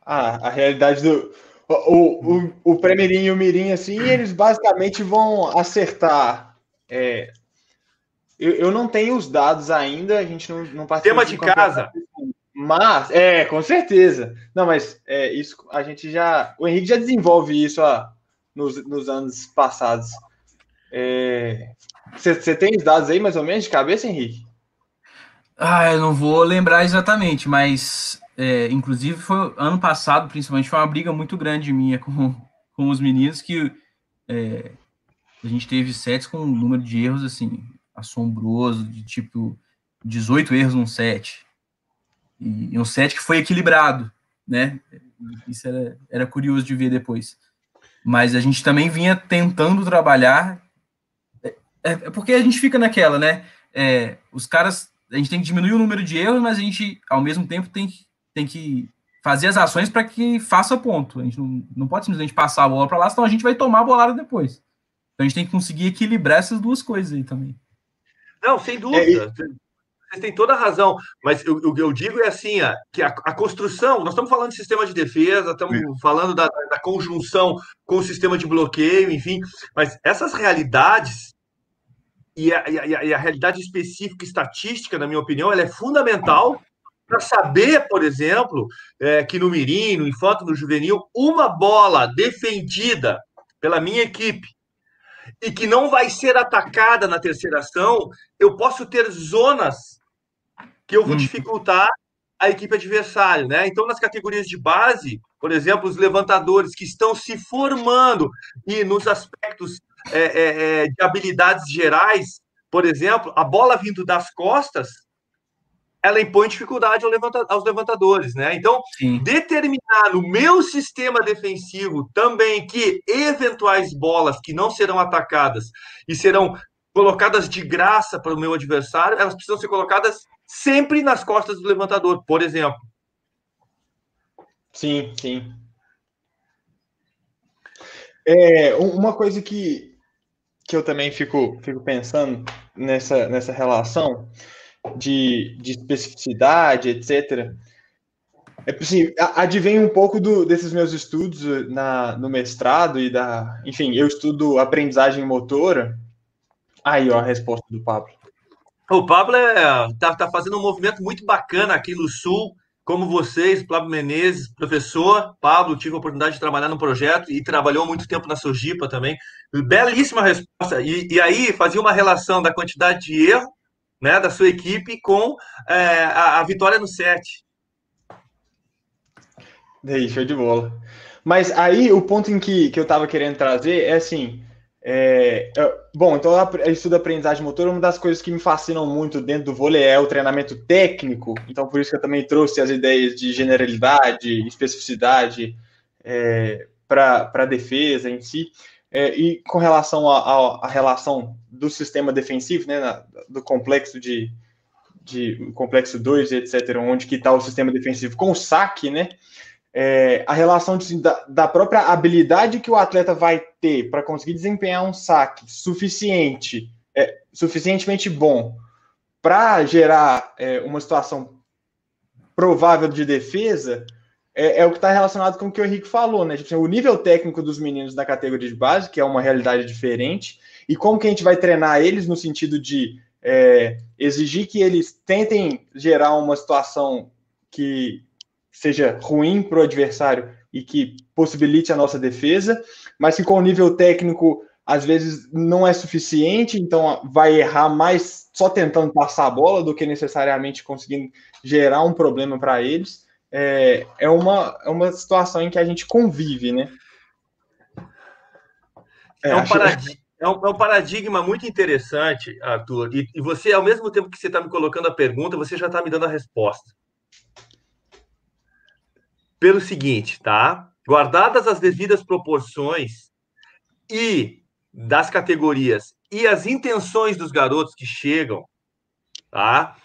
S4: Ah, a realidade do. O, o, o Premirim e o Mirim, assim, eles basicamente vão acertar. É... Eu, eu não tenho os dados ainda, a gente não, não
S2: Tema de casa.
S4: Mas, é, com certeza. Não, mas é, isso a gente já. O Henrique já desenvolve isso ó, nos, nos anos passados. Você é, tem os dados aí mais ou menos de cabeça, Henrique?
S1: Ah, eu não vou lembrar exatamente, mas é, inclusive foi ano passado, principalmente, foi uma briga muito grande minha com, com os meninos que é, a gente teve sets com um número de erros assim assombroso, de tipo 18 erros num set e, um set que foi equilibrado, né? Isso era, era curioso de ver depois. Mas a gente também vinha tentando trabalhar. É, é, é porque a gente fica naquela, né? É, os caras, a gente tem que diminuir o número de erros, mas a gente, ao mesmo tempo, tem, tem que fazer as ações para que faça ponto. A gente não, não pode simplesmente passar a bola para lá, senão a gente vai tomar a bolada depois. Então a gente tem que conseguir equilibrar essas duas coisas aí também.
S2: Não, sem dúvida. É, vocês têm toda a razão, mas o que eu digo é assim, ó, que a, a, construção, nós estamos falando de sistema de defesa, estamos Sim. falando da, da, conjunção com o sistema de bloqueio, enfim, mas essas realidades e a, e a, e a realidade específica estatística, na minha opinião, ela é fundamental para saber, por exemplo, é, que no mirim, no infanto, no juvenil, uma bola defendida pela minha equipe e que não vai ser atacada na terceira ação, eu posso ter zonas que eu vou hum. dificultar a equipe adversária, né? Então, nas categorias de base, por exemplo, os levantadores que estão se formando e nos aspectos é, é, é de habilidades gerais, por exemplo, a bola vindo das costas, ela impõe dificuldade ao levanta, aos levantadores, né? Então, Sim. determinar no meu sistema defensivo também que eventuais bolas que não serão atacadas e serão colocadas de graça para o meu adversário, elas precisam ser colocadas sempre nas costas do levantador, por exemplo.
S4: Sim, sim. É, uma coisa que, que eu também fico, fico pensando nessa, nessa relação de, de especificidade, etc., é assim, advém um pouco do, desses meus estudos na, no mestrado e da. Enfim, eu estudo aprendizagem motora. Aí, ó, a resposta do Pablo.
S2: O Pablo é, tá, tá fazendo um movimento muito bacana aqui no Sul, como vocês, Pablo Menezes, professor. Pablo, tive a oportunidade de trabalhar no projeto e trabalhou muito tempo na Sojipa também. Belíssima resposta. E, e aí fazia uma relação da quantidade de erro né, da sua equipe com é, a, a, vitória no set.
S4: Daí, show de bola. Mas aí o ponto em que, que eu estava querendo trazer é assim: é, bom, então eu estudo aprendizagem motora. Uma das coisas que me fascinam muito dentro do vôlei é o treinamento técnico. Então, por isso que eu também trouxe as ideias de generalidade, especificidade é, para a defesa em si. É, e com relação à relação do sistema defensivo, né, na, do complexo de, de complexo 2, etc., onde que está o sistema defensivo com o saque, né? É, a relação de, da, da, própria habilidade que o atleta vai ter para conseguir desempenhar um saque suficiente, é, suficientemente bom para gerar é, uma situação provável de defesa, é, é o que está relacionado com o que o Henrique falou, né? Tipo, o nível técnico dos meninos da categoria de base, que é uma realidade diferente, e como que a gente vai treinar eles no sentido de é, exigir que eles tentem gerar uma situação que seja ruim para o adversário e que possibilite a nossa defesa, mas que com o nível técnico às vezes não é suficiente, então vai errar mais só tentando passar a bola do que necessariamente conseguindo gerar um problema para eles. É, é, uma, é uma situação em que a gente convive, né?
S2: É, é um, paradigma, é, um, é um paradigma muito interessante, Arthur, e, e você, ao mesmo tempo que você está me colocando a pergunta, você já está me dando a resposta pelo seguinte, tá? Guardadas as devidas proporções e das categorias e as intenções dos garotos que chegam, tá?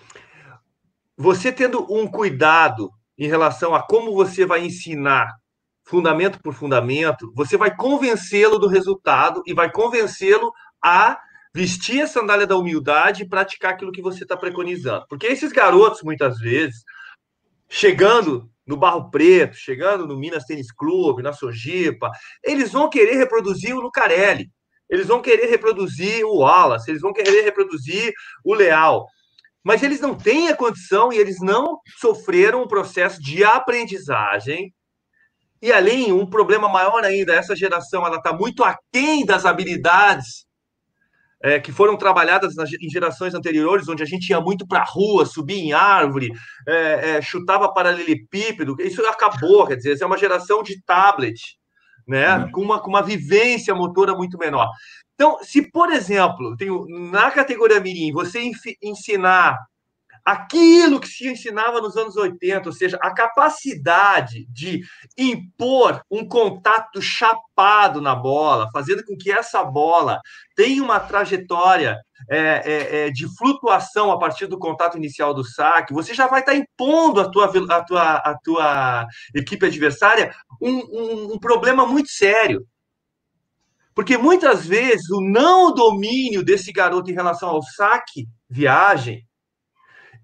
S2: Você tendo um cuidado em relação a como você vai ensinar fundamento por fundamento, você vai convencê-lo do resultado e vai convencê-lo a vestir a sandália da humildade e praticar aquilo que você está preconizando. Porque esses garotos, muitas vezes, chegando no Barro Preto, chegando no Minas Tênis Clube, na Sojipa, eles vão querer reproduzir o Lucarelli, eles vão querer reproduzir o Wallace, eles vão querer reproduzir o Leal. Mas eles não têm a condição e eles não sofreram um processo de aprendizagem. E além, um problema maior ainda, essa geração ela está muito aquém das habilidades é, que foram trabalhadas nas, em gerações anteriores, onde a gente ia muito para a rua, subia em árvore, é, é, chutava paralelepípedo, isso acabou, quer dizer, é uma geração de tablet, né, uhum. com, uma, com uma vivência motora muito menor. Então, se, por exemplo, tenho, na categoria Mirim, você ensinar aquilo que se ensinava nos anos 80, ou seja, a capacidade de impor um contato chapado na bola, fazendo com que essa bola tenha uma trajetória é, é, é, de flutuação a partir do contato inicial do saque, você já vai estar tá impondo à tua, a tua, a tua equipe adversária um, um, um problema muito sério. Porque muitas vezes o não domínio desse garoto em relação ao saque, viagem,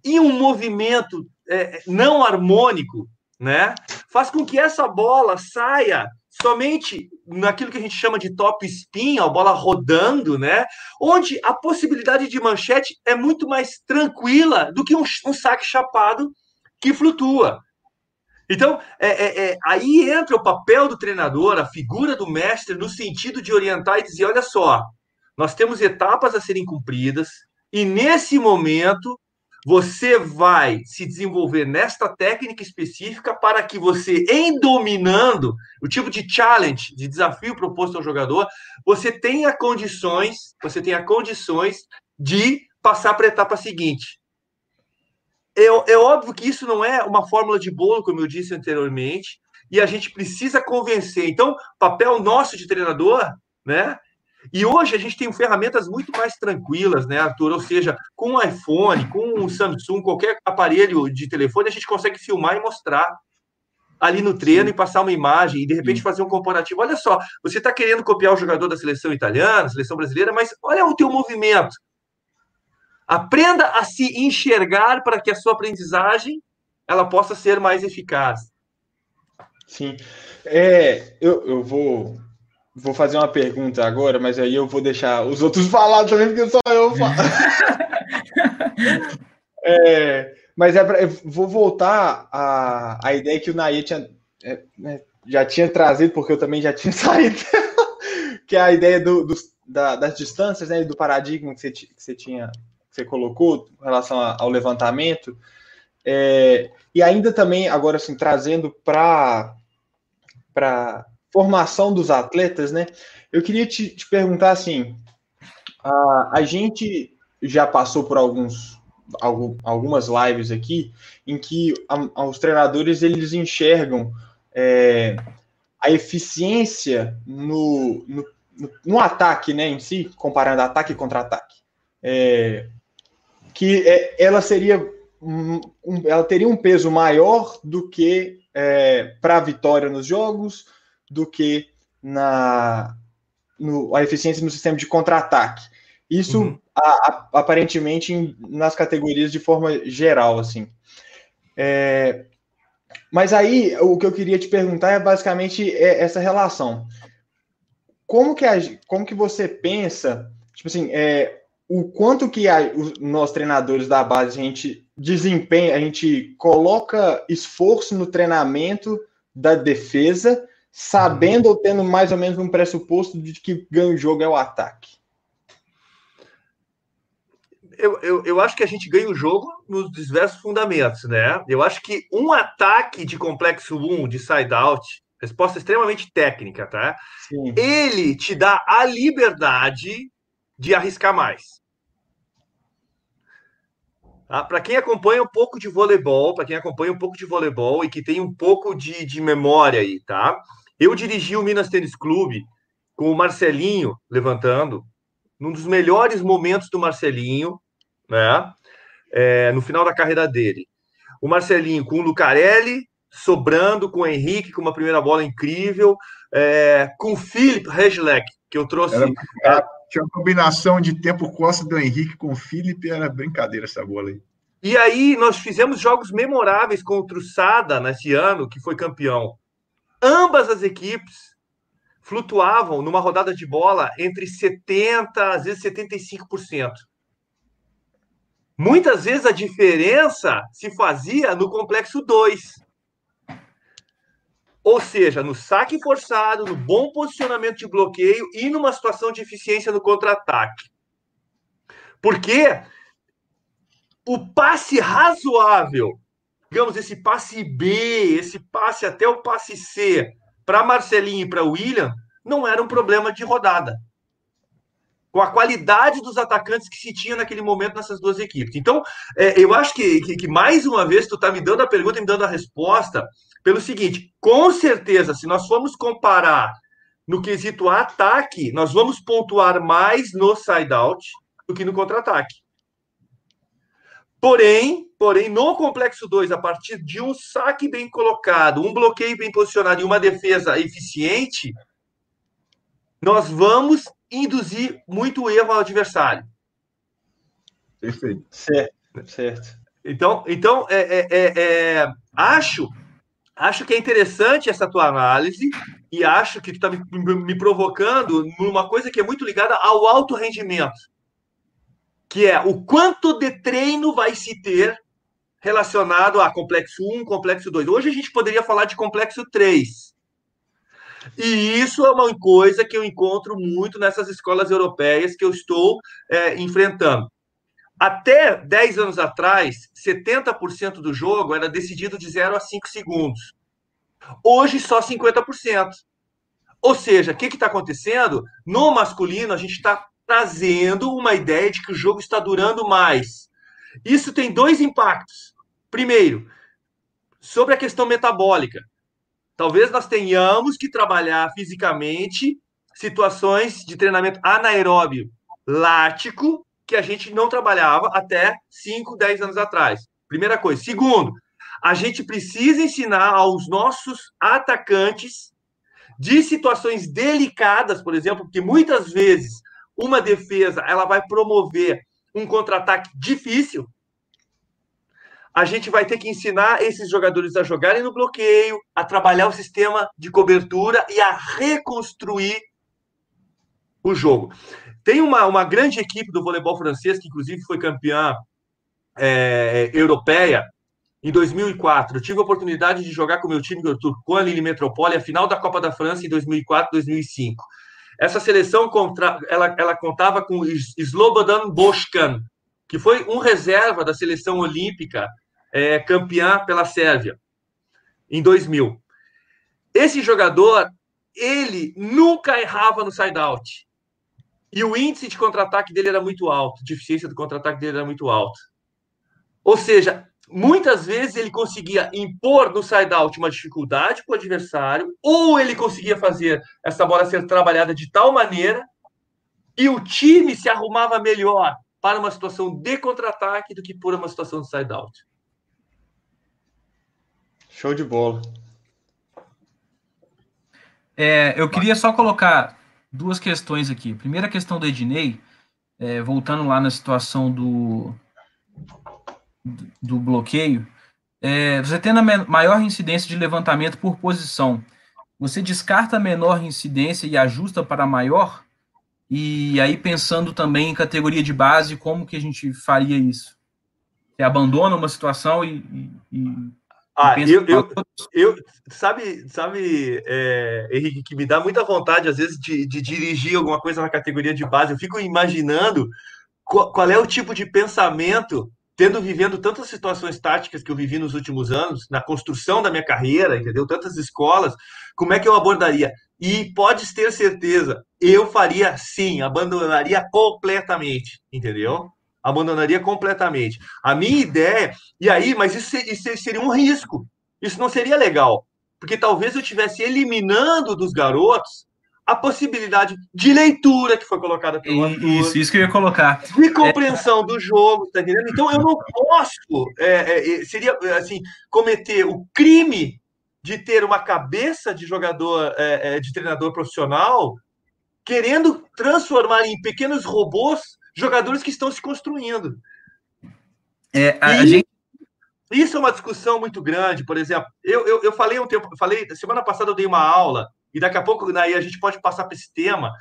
S2: e um movimento é, não harmônico, né, faz com que essa bola saia somente naquilo que a gente chama de top spin, a bola rodando, né? Onde a possibilidade de manchete é muito mais tranquila do que um, um saque chapado que flutua. Então, é, é, é, aí entra o papel do treinador, a figura do mestre, no sentido de orientar e dizer: olha só, nós temos etapas a serem cumpridas, e nesse momento você vai se desenvolver nesta técnica específica para que você, em dominando o tipo de challenge, de desafio proposto ao jogador, você tenha condições, você tenha condições de passar para a etapa seguinte. É, é óbvio que isso não é uma fórmula de bolo, como eu disse anteriormente, e a gente precisa convencer. Então, papel nosso de treinador, né, e hoje a gente tem ferramentas muito mais tranquilas, né, Arthur? Ou seja, com um iPhone, com um Samsung, qualquer aparelho de telefone, a gente consegue filmar e mostrar ali no treino Sim. e passar uma imagem e de repente Sim. fazer um comparativo. Olha só, você está querendo copiar o jogador da seleção italiana, seleção brasileira, mas olha o teu movimento. Aprenda a se enxergar para que a sua aprendizagem ela possa ser mais eficaz.
S4: Sim. É, eu, eu vou Vou fazer uma pergunta agora, mas aí eu vou deixar os outros falar também, porque só eu falo. é, mas é pra, vou voltar à, à ideia que o Nair tinha, é, né, já tinha trazido, porque eu também já tinha saído, que é a ideia do, do, da, das distâncias, né, do paradigma que você, que você tinha, que você colocou em relação ao levantamento. É, e ainda também, agora assim, trazendo para formação dos atletas, né? Eu queria te, te perguntar assim: a, a gente já passou por alguns algumas lives aqui em que a, os treinadores eles enxergam é, a eficiência no, no, no, ataque, né, em si, comparando ataque contra ataque, é, que é, ela seria um, ela teria um peso maior do que é, para a vitória nos jogos, do que na no, a eficiência no sistema de contra-ataque. Isso uhum. a, a, aparentemente em, nas categorias de forma geral, assim. É, mas aí o que eu queria te perguntar é basicamente é essa relação. Como que, a, como que você pensa, tipo assim, é, o quanto que a, os, nós treinadores da base a gente desempenha, a gente coloca esforço no treinamento da defesa sabendo ou tendo mais ou menos um pressuposto de que ganha o jogo é o ataque?
S2: Eu, eu, eu acho que a gente ganha o jogo nos diversos fundamentos, né? Eu acho que um ataque de complexo 1, de side-out, resposta extremamente técnica, tá? Sim. Ele te dá a liberdade de arriscar mais. Tá? Para quem acompanha um pouco de voleibol, para quem acompanha um pouco de voleibol e que tem um pouco de, de memória aí, tá? Eu dirigi o Minas Tênis Clube com o Marcelinho levantando, num dos melhores momentos do Marcelinho, né? É, no final da carreira dele. O Marcelinho com o Lucarelli, sobrando com o Henrique, com uma primeira bola incrível, é, com o Philip Regelec, que eu trouxe. Era,
S3: era, tinha uma combinação de tempo Costa do Henrique com o Philip, era brincadeira essa bola aí.
S2: E aí nós fizemos jogos memoráveis contra o Sada nesse ano, que foi campeão. Ambas as equipes flutuavam numa rodada de bola entre 70% às vezes 75%. Muitas vezes a diferença se fazia no complexo 2. Ou seja, no saque forçado, no bom posicionamento de bloqueio e numa situação de eficiência no contra-ataque. Porque o passe razoável digamos, esse passe B, esse passe até o passe C para Marcelinho e para William, não era um problema de rodada. Com a qualidade dos atacantes que se tinha naquele momento nessas duas equipes. Então, é, eu acho que, que, que, mais uma vez, tu está me dando a pergunta e me dando a resposta pelo seguinte: com certeza, se nós formos comparar no quesito ataque, nós vamos pontuar mais no side-out do que no contra-ataque. Porém, porém, no complexo 2, a partir de um saque bem colocado, um bloqueio bem posicionado e uma defesa eficiente, nós vamos induzir muito erro ao adversário.
S3: Perfeito.
S2: Certo, certo. Então, então é, é, é, é, acho, acho que é interessante essa tua análise e acho que tu está me, me, provocando numa coisa que é muito ligada ao alto rendimento, que é o quanto de treino vai se ter relacionado a complexo 1, complexo 2. Hoje a gente poderia falar de complexo 3. E isso é uma coisa que eu encontro muito nessas escolas europeias que eu estou é, enfrentando. Até 10 anos atrás, 70% do jogo era decidido de 0 a 5 segundos. Hoje, só 50%. Ou seja, o que está acontecendo? No masculino, a gente está trazendo uma ideia de que o jogo está durando mais. Isso tem dois impactos. Primeiro, sobre a questão metabólica. Talvez nós tenhamos que trabalhar fisicamente situações de treinamento anaeróbio lático que a gente não trabalhava até 5, 10 anos atrás. Primeira coisa. Segundo, a gente precisa ensinar aos nossos atacantes de situações delicadas, por exemplo, porque muitas vezes uma defesa ela vai promover um contra-ataque difícil. A gente vai ter que ensinar esses jogadores a jogarem no bloqueio, a trabalhar o sistema de cobertura e a reconstruir o jogo. Tem uma, uma grande equipe do voleibol francês, que inclusive foi campeã é, europeia em 2004. Eu tive a oportunidade de jogar com o meu time, o Turco, a Lille Metropole, a final da Copa da França em 2004 2005. Essa seleção contra, ela, ela contava com Slobodan Boskan, que foi um reserva da seleção olímpica é, campeã pela Sérvia em 2000. Esse jogador, ele nunca errava no side-out. E o índice de contra-ataque dele era muito alto, a deficiência do contra-ataque dele era muito alta. Ou seja, muitas vezes ele conseguia impor no side-out uma dificuldade para o adversário, ou ele conseguia fazer essa bola ser trabalhada de tal maneira e o time se arrumava melhor para uma situação de contra-ataque do que por uma situação de side-out.
S4: Show de bola.
S1: É, eu queria só colocar duas questões aqui. Primeira questão do Ednei, é, voltando lá na situação do, do bloqueio, é, você tendo a maior incidência de levantamento por posição, você descarta a menor incidência e ajusta para a maior? E aí, pensando também em categoria de base, como que a gente faria isso? Você abandona uma situação e, e, e
S2: ah, eu, eu, eu, sabe, sabe, é, Henrique, que me dá muita vontade, às vezes, de, de, dirigir alguma coisa na categoria de base. Eu fico imaginando qual, qual, é o tipo de pensamento, tendo vivendo tantas situações táticas que eu vivi nos últimos anos, na construção da minha carreira, entendeu? Tantas escolas, como é que eu abordaria? E pode ter certeza, eu faria sim, abandonaria completamente, entendeu? abandonaria completamente. A minha ideia, e aí, mas isso, isso seria um risco. Isso não seria legal, porque talvez eu estivesse eliminando dos garotos a possibilidade de leitura que foi colocada pelo
S1: Arthur. Isso, isso que eu ia colocar.
S2: De compreensão é... do jogo, tá entendendo? Então eu não posso, é, é, seria assim, cometer o crime de ter uma cabeça de jogador, é, é, de treinador profissional, querendo transformar em pequenos robôs jogadores que estão se construindo.
S1: É, a, e, gente...
S2: Isso é uma discussão muito grande, por exemplo. Eu, eu, eu falei um tempo, falei, semana passada eu dei uma aula, e daqui a pouco aí a gente pode passar para esse tema.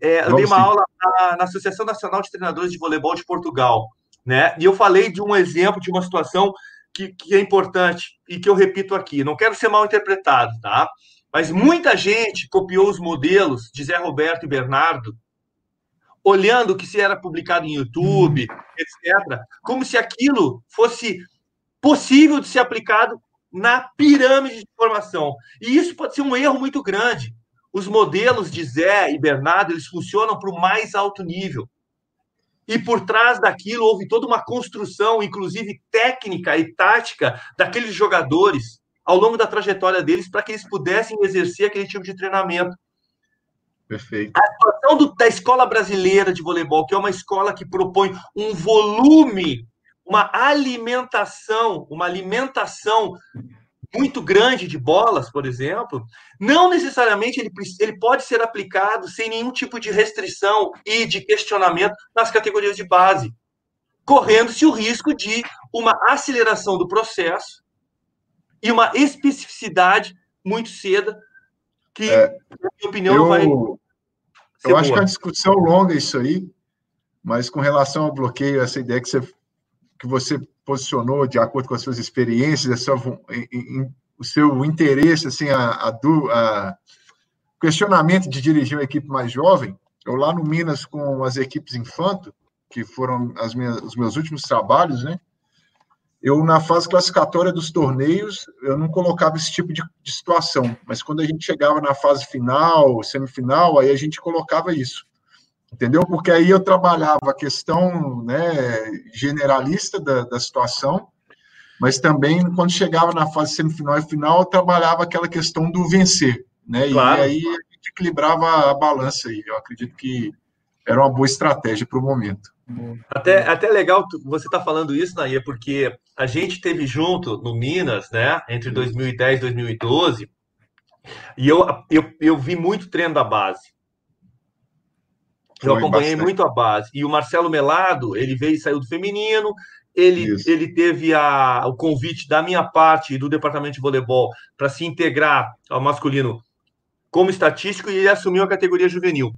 S2: É, eu dei uma sim. aula na, na, Associação Nacional de Treinadores de Voleibol de Portugal, né? E eu falei de um exemplo, de uma situação que, que é importante e que eu repito aqui. Não quero ser mal interpretado, tá? Mas muita gente copiou os modelos de Zé Roberto e Bernardo olhando o que se era publicado em YouTube, etc., como se aquilo fosse possível de ser aplicado na pirâmide de informação. E isso pode ser um erro muito grande. Os modelos de Zé e Bernardo, eles funcionam para o mais alto nível. E por trás daquilo houve toda uma construção, inclusive técnica e tática, daqueles jogadores ao longo da trajetória deles para que eles pudessem exercer aquele tipo de treinamento.
S3: Perfeito.
S2: A situação do, da escola brasileira de voleibol, que é uma escola que propõe um volume, uma alimentação, uma alimentação muito grande de bolas, por exemplo, não necessariamente ele, ele pode ser aplicado sem nenhum tipo de restrição e de questionamento nas categorias de base, correndo-se o risco de uma aceleração do processo e uma especificidade muito cedo que, é, na minha opinião, eu, vai.
S3: Eu acho boa. que é uma discussão longa isso aí, mas com relação ao bloqueio, essa ideia que você, que você posicionou de acordo com as suas experiências, sua, em, em, o seu interesse, assim, a, a, a, questionamento de dirigir uma equipe mais jovem. Eu lá no Minas com as equipes infanto, que foram as minhas, os meus últimos trabalhos, né? Eu, na fase classificatória dos torneios, eu não colocava esse tipo de, de situação, mas quando a gente chegava na fase final, semifinal, aí a gente colocava isso entendeu? Porque aí eu trabalhava a questão né, generalista da, da situação, mas também quando chegava na fase semifinal e final, eu trabalhava aquela questão do vencer, né? Claro. E aí a gente equilibrava a balança aí. Eu acredito que era uma boa estratégia para o momento.
S2: Até, até legal você estar tá falando isso, Naia, porque a gente teve junto no Minas, né, entre 2010 e 2012, e eu, eu, eu vi muito treino da base. Eu acompanhei bastante. muito a base. E o Marcelo Melado, ele veio e saiu do feminino, ele, ele teve a, o convite da minha parte e do departamento de voleibol para se integrar ao masculino como estatístico e ele assumiu a categoria juvenil.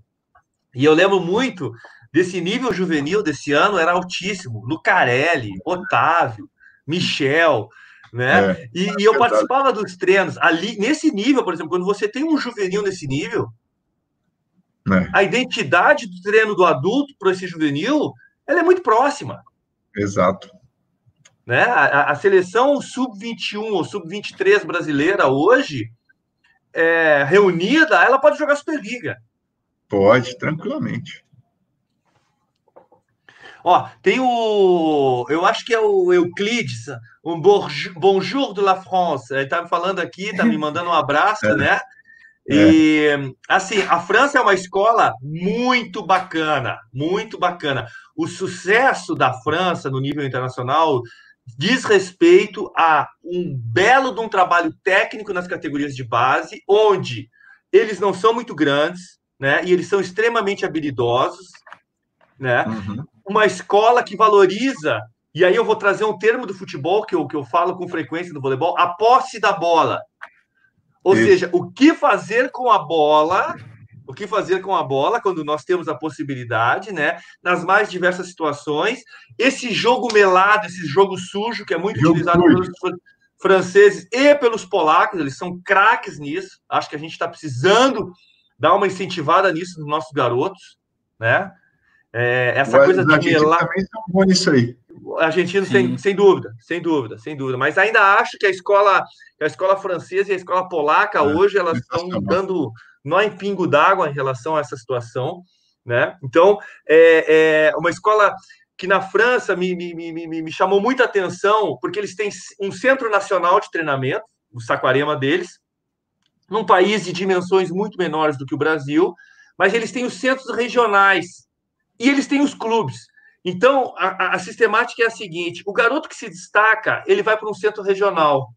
S2: E eu lembro muito desse nível juvenil desse ano, era altíssimo. Lucarelli, Otávio, Michel, né? É, e, e, eu participava dos treinos ali nesse nível, por exemplo, quando você tem um juvenil nesse nível, é. A identidade do treino do adulto para esse juvenil, ela é muito próxima.
S3: Exato.
S2: Né? A, a seleção sub-21 ou sub-23 brasileira hoje, é, reunida, ela pode jogar Superliga.
S3: Pode, tranquilamente.
S2: Ó, tem o. Eu acho que é o Euclides, um bonjour de la France. Ele tá me falando aqui, tá me mandando um abraço, é. né? E, assim, a França é uma escola muito bacana, muito bacana. O sucesso da França no nível internacional diz respeito a um belo de um trabalho técnico nas categorias de base, onde eles não são muito grandes, né? E eles são extremamente habilidosos, né? Uhum. Uma escola que valoriza, e aí eu vou trazer um termo do futebol que eu, que eu falo com frequência no voleibol, a posse da bola. Ou Isso. seja, o que fazer com a bola, o que fazer com a bola quando nós temos a possibilidade, né? Nas mais diversas situações. Esse jogo melado, esse jogo sujo, que é muito jogo utilizado sujo. pelos franceses e pelos polacos, eles são craques nisso. Acho que a gente está precisando dar uma incentivada nisso nos nossos garotos, né? É, essa coisa de melar. também são bons nisso aí argentino, sem, sem dúvida, sem dúvida, sem dúvida. Mas ainda acho que a escola, a escola francesa e a escola polaca, é, hoje, elas estão dando nó em pingo d'água em relação a essa situação. Né? Então, é, é uma escola que na França me, me, me, me, chamou muita atenção, porque eles têm um centro nacional de treinamento, o Saquarema deles, num país de dimensões muito menores do que o Brasil, mas eles têm os centros regionais e eles têm os clubes. Então, a, a, sistemática é a seguinte: o garoto que se destaca, ele vai para um centro regional.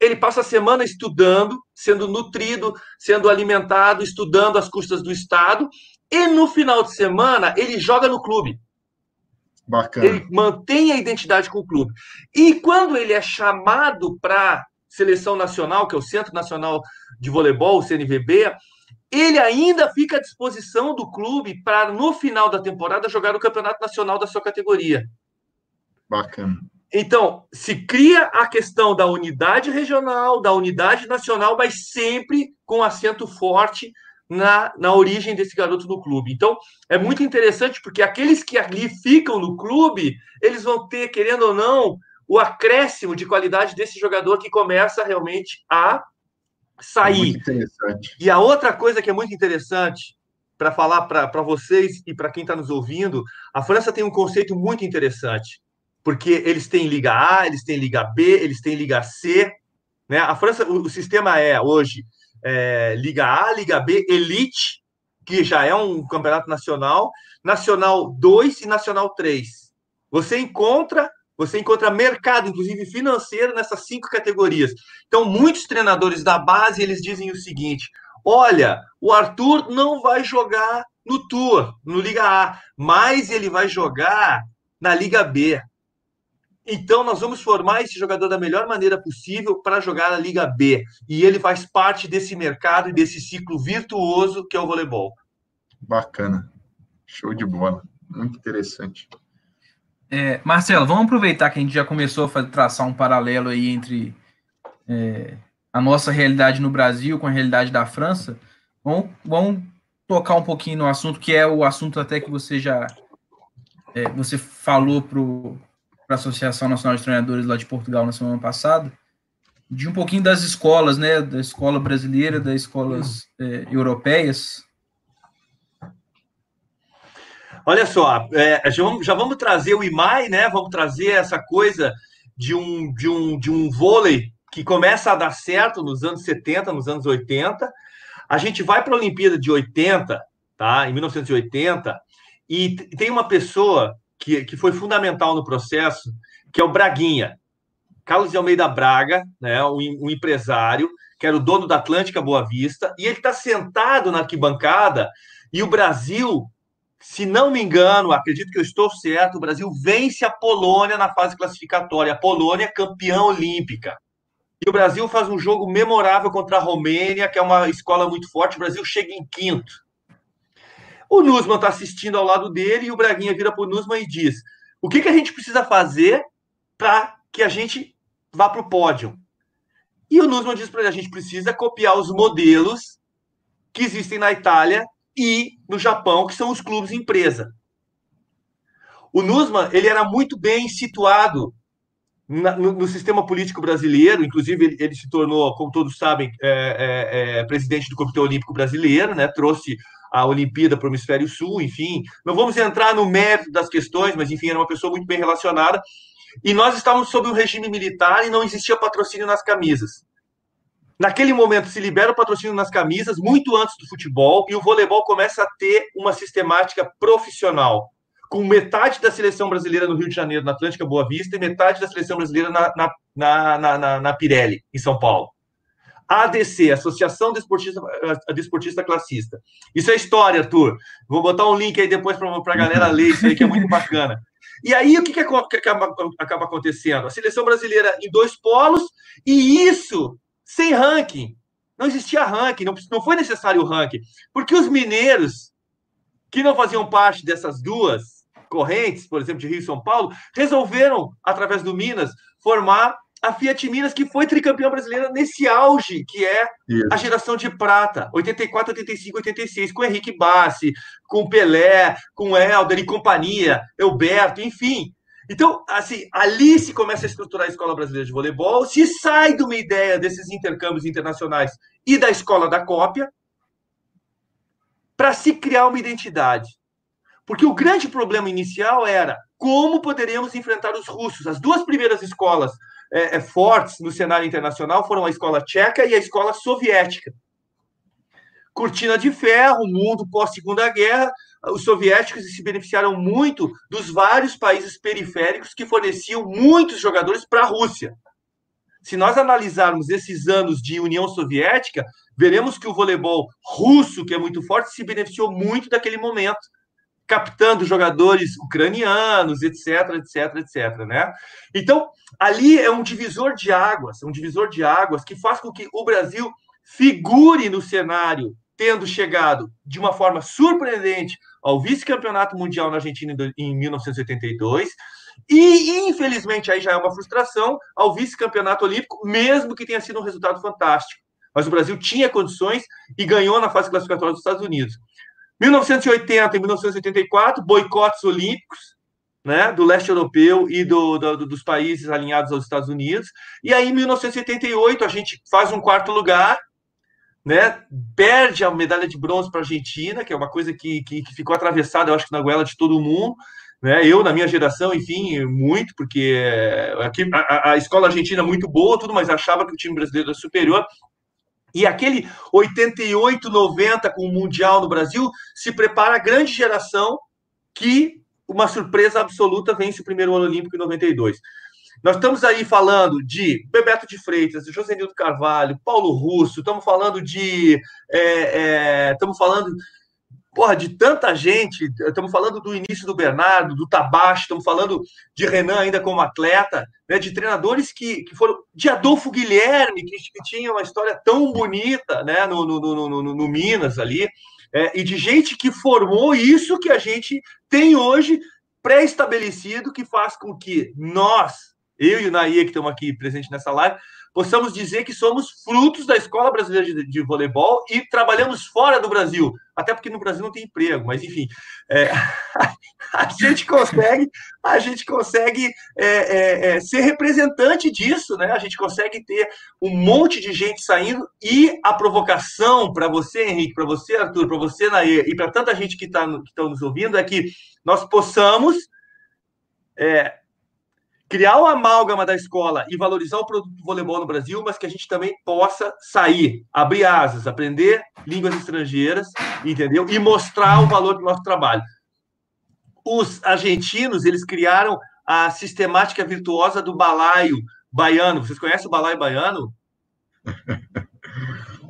S2: Ele passa a semana estudando, sendo nutrido, sendo alimentado, estudando as custas do Estado, e no final de semana ele joga no clube.
S3: Bacana.
S2: Ele mantém a identidade com o clube. E quando ele é chamado para seleção nacional, que é o Centro Nacional de Voleibol, o CNVB, ele ainda fica à disposição do clube para, no final da temporada, jogar o campeonato nacional da sua categoria.
S3: Bacana.
S2: Então, se cria a questão da unidade regional, da unidade nacional, mas sempre com acento forte na, na origem desse garoto no clube. Então, é muito interessante, porque aqueles que ali ficam no clube, eles vão ter, querendo ou não, o acréscimo de qualidade desse jogador que começa realmente a sair. E a outra coisa que é muito interessante para falar para vocês e para quem está nos ouvindo, a França tem um conceito muito interessante, porque eles têm Liga A, eles têm Liga B, eles têm Liga C. Né? A França, o, o sistema é hoje é, Liga A, Liga B, Elite, que já é um campeonato nacional, Nacional 2 e Nacional 3. Você encontra você encontra mercado, inclusive financeiro, nessas cinco categorias. Então, muitos treinadores da base eles dizem o seguinte: olha, o Arthur não vai jogar no Tour, no Liga A, mas ele vai jogar na Liga B. Então, nós vamos formar esse jogador da melhor maneira possível para jogar na Liga B. E ele faz parte desse mercado e desse ciclo virtuoso que é o voleibol.
S3: Bacana. Show de bola. Muito interessante.
S1: É, Marcelo, vamos aproveitar que a gente já começou a fazer, traçar um paralelo aí entre é, a nossa realidade no Brasil com a realidade da França. Vamos, vamos tocar um pouquinho no assunto que é o assunto até que você já é, você falou para a Associação Nacional de Treinadores lá de Portugal na semana passada, de um pouquinho das escolas, né, da escola brasileira, das escolas é, europeias,
S2: Olha só, é, já, vamos, já, vamos, trazer o IMAI, né? Vamos trazer essa coisa de um, de, um, de um vôlei que começa a dar certo nos anos 70, nos anos 80. A gente vai para a Olimpíada de 80, tá? Em 1980, e tem uma pessoa que, que foi fundamental no processo, que é o Braguinha. Carlos de Almeida Braga, né, um, um empresário, que era o dono da Atlântica Boa Vista, e ele está sentado na arquibancada, e o Brasil se não me engano, acredito que eu estou certo, o Brasil vence a Polônia na fase classificatória. A Polônia é campeã olímpica. E o Brasil faz um jogo memorável contra a Romênia, que é uma escola muito forte. O Brasil chega em quinto. O Nusman está assistindo ao lado dele e o Braguinha vira para o Nusman e diz: O que, que a gente precisa fazer para que a gente vá para o pódio? E o Nusman diz para ele: a gente precisa copiar os modelos que existem na Itália e no Japão, que são os clubes empresa. O Nussmann ele era muito bem situado na, no, no, sistema político brasileiro, inclusive ele, ele, se tornou, como todos sabem, é, é, é, presidente do Comitê Olímpico Brasileiro, né? trouxe a Olimpíada para o Hemisfério Sul, enfim. Não vamos entrar no mérito das questões, mas enfim, era uma pessoa muito bem relacionada. E nós estávamos sob um regime militar e não existia patrocínio nas camisas. Naquele momento se libera o patrocínio nas camisas, muito antes do futebol, e o voleibol começa a ter uma sistemática profissional, com metade da seleção brasileira no Rio de Janeiro, na Atlântica Boa Vista, e metade da seleção brasileira na, na, na, na, na Pirelli, em São Paulo. ADC, Associação Desportista, Desportista Classista. Isso é história, Arthur. Vou botar um link aí depois para a galera ler isso aí, que é muito bacana. E aí, o que, que, acaba, acaba acontecendo? A seleção brasileira em dois polos, e isso sem ranking. Não existia ranking, não, não foi necessário o ranking. Porque os mineiros, que não faziam parte dessas duas correntes, por exemplo, de Rio e São Paulo, resolveram, através do Minas, formar a Fiat Minas, que foi tricampeã brasileira nesse auge, que é Isso. a geração de prata, 84, 85, 86, com Henrique Bassi, com Pelé, com Helder e companhia, Elberto, enfim. Então, assim, ali se começa a estruturar a Escola Brasileira de Voleibol, se sai de uma ideia desses intercâmbios internacionais e da escola da cópia, para se criar uma identidade. Porque o grande problema inicial era como poderíamos enfrentar os russos. As duas primeiras escolas é, é, fortes no cenário internacional foram a escola tcheca e a escola soviética. Cortina de ferro, mundo pós-segunda guerra, os soviéticos se beneficiaram muito dos vários países periféricos que forneciam muitos jogadores para a Rússia. Se nós analisarmos esses anos de União Soviética, veremos que o voleibol russo, que é muito forte, se beneficiou muito daquele momento, captando jogadores ucranianos, etc, etc, etc, né? Então, ali é um divisor de águas, um divisor de águas que faz com que o Brasil figure no cenário tendo chegado de uma forma surpreendente ao vice-campeonato mundial na Argentina em 1982 e, infelizmente, aí já é uma frustração ao vice-campeonato olímpico, mesmo que tenha sido um resultado fantástico. Mas o Brasil tinha condições e ganhou na fase classificatória dos Estados Unidos. 1980 e 1984, boicotes olímpicos, né, do leste europeu e do, do, dos países alinhados aos Estados Unidos. E aí, em 1978, a gente faz um quarto lugar né? Perde a medalha de bronze para a Argentina, que é uma coisa que, que, que, ficou atravessada, eu acho que na goela de todo mundo. Né? Eu, na minha geração, enfim, muito, porque aqui a, a escola argentina é muito boa, tudo, mas achava que o time brasileiro era superior. E aquele 88, 90 com o Mundial no Brasil se prepara a grande geração que uma surpresa absoluta vence o primeiro ano olímpico em 92. Nós estamos aí falando de Bebeto de Freitas, José Nildo Carvalho, Paulo Russo, estamos falando de. É, é, estamos falando porra, de tanta gente. Estamos falando do início do Bernardo, do Tabacho, estamos falando de Renan ainda como atleta, né, de treinadores que, que foram. de Adolfo Guilherme, que, que tinha uma história tão bonita né, no, no, no, no, no Minas ali, é, e de gente que formou isso que a gente tem hoje pré-estabelecido, que faz com que nós, eu e o Naia, que estamos aqui presentes nessa live, possamos dizer que somos frutos da Escola Brasileira de, de, Voleibol e trabalhamos fora do Brasil, até porque no Brasil não tem emprego, mas enfim, é, a gente consegue, a gente consegue é, é, é, ser representante disso, né? A gente consegue ter um monte de gente saindo e a provocação para você, Henrique, para você, Arthur, para você, Naê, e para tanta gente que está que tá nos ouvindo é que nós possamos é, criar o amálgama da escola e valorizar o produto do voleibol no Brasil, mas que a gente também possa sair, abrir asas, aprender línguas estrangeiras, entendeu? E mostrar o valor do nosso trabalho. Os argentinos, eles criaram a sistemática virtuosa do balaio baiano. Vocês conhecem o balaio baiano?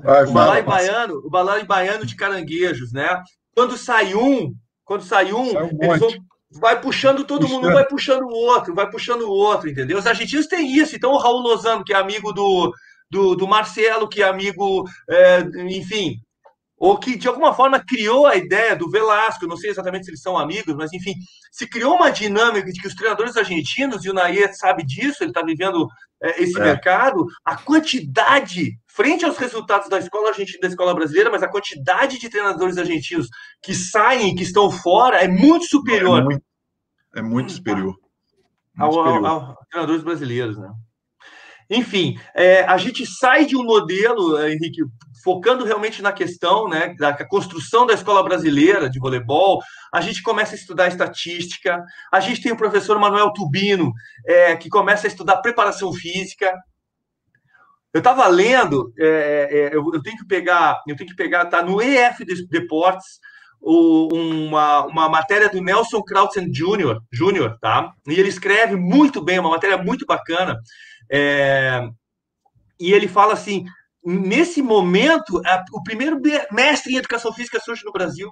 S2: Vai, o balaio baiano, o balaio baiano de caranguejos, né? Quando sai um, quando sai um, sai um eles vão vai puxando todo puxando. mundo, vai puxando o outro, vai puxando o outro, entendeu? Os argentinos têm isso. Então, o Raul Lozano, que é amigo do, do, do Marcelo, que é amigo, é, enfim, ou que de alguma forma criou a ideia do Velasco, não sei exatamente se eles são amigos, mas enfim, se criou uma dinâmica de que os treinadores argentinos, e o Nair sabe disso, ele está vivendo é, esse é. mercado, a quantidade, frente aos resultados da escola argentina da escola brasileira, mas a quantidade de treinadores argentinos que saem, que estão fora, é muito superior.
S3: É muito, é muito superior. Muito
S2: ao, superior. Ao, ao, treinadores brasileiros, né? Enfim, é, a gente sai de um modelo, é, Henrique, focando realmente na questão né, da construção da escola brasileira de voleibol, a gente começa a estudar estatística, a gente tem o professor Manuel Tubino, é, que começa a estudar preparação física. Eu estava lendo, é, é, eu, eu, tenho que pegar, eu tenho que pegar, tá no EF Deportes, o, uma, uma matéria do Nelson Krautzen Jr., Jr., tá? E ele escreve muito bem, uma matéria muito bacana. É, e ele fala assim: nesse momento, a, o primeiro mestre em educação física surge no Brasil.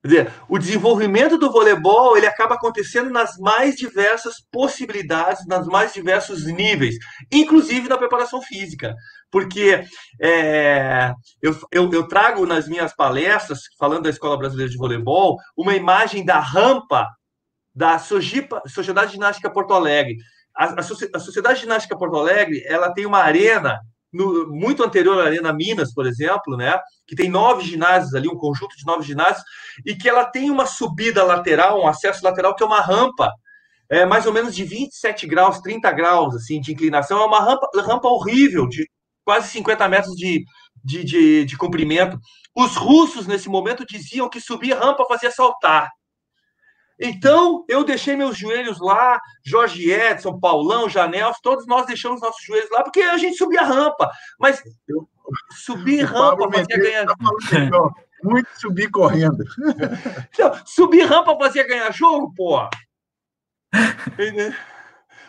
S2: Quer dizer, o desenvolvimento do voleibol ele acaba acontecendo nas mais diversas possibilidades, nas mais diversos níveis, inclusive na preparação física. Porque é, eu, eu, eu, trago nas minhas palestras, falando da Escola Brasileira de Voleibol, uma imagem da rampa da Sojipa, Sociedade Ginástica Porto Alegre. A, a, a, Sociedade Ginástica Porto Alegre ela tem uma arena no, muito anterior à Arena Minas, por exemplo, né? Que tem nove ginásios ali, um conjunto de nove ginásios, e que ela tem uma subida lateral, um acesso lateral que é uma rampa, é, mais ou menos de 27 graus, 30 graus assim, de inclinação. É uma rampa, rampa horrível, de quase 50 metros de, de, de, de comprimento. Os russos, nesse momento, diziam que subir rampa fazia saltar. Então, eu deixei meus joelhos lá, Jorge Edson, Paulão, Janel, todos nós deixamos nossos joelhos lá, porque a gente subia a rampa. Mas subir rampa fazia ganhar. Tá
S3: muito subir correndo.
S2: Então, subir rampa fazia ganhar jogo, pô.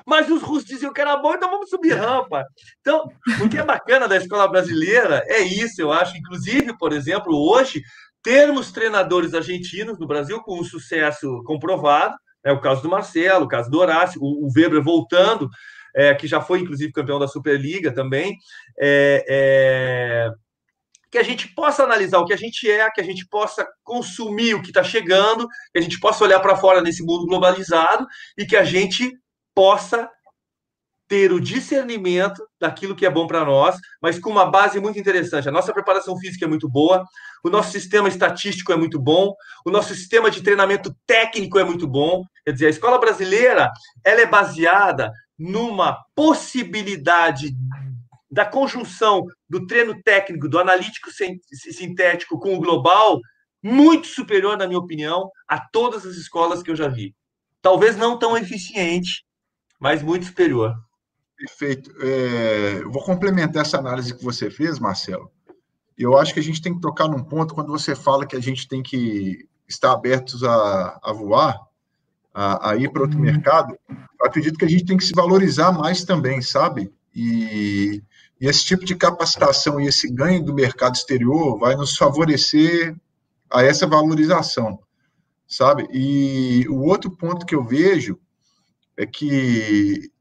S2: Mas os russos diziam que era bom, então vamos subir rampa. Então, o que é bacana da escola brasileira é isso, eu acho. Inclusive, por exemplo, hoje termos treinadores argentinos no Brasil com um sucesso comprovado, é o caso do Marcelo, o caso do Horácio, o, o Weber voltando, é, que já foi inclusive campeão da Superliga também, é, é, que a gente possa analisar o que a gente é, que a gente possa consumir o que está chegando, que a gente possa olhar para fora nesse mundo globalizado e que a gente possa ter o discernimento daquilo que é bom para nós, mas com uma base muito interessante. A nossa preparação física é muito boa, o nosso sistema estatístico é muito bom, o nosso sistema de treinamento técnico é muito bom. Quer dizer, a escola brasileira ela é baseada numa possibilidade da conjunção do treino técnico, do analítico sintético com o global, muito superior, na minha opinião, a todas as escolas que eu já vi. Talvez não tão eficiente, mas muito superior.
S3: Perfeito. É, eu vou complementar essa análise que você fez, Marcelo. Eu acho que a gente tem que tocar num ponto quando você fala que a gente tem que estar abertos a, a voar, a, a ir para outro uhum. mercado. Eu acredito que a gente tem que se valorizar mais também, sabe? E, e esse tipo de capacitação e esse ganho do mercado exterior vai nos favorecer a essa valorização, sabe? E o outro ponto que eu vejo é que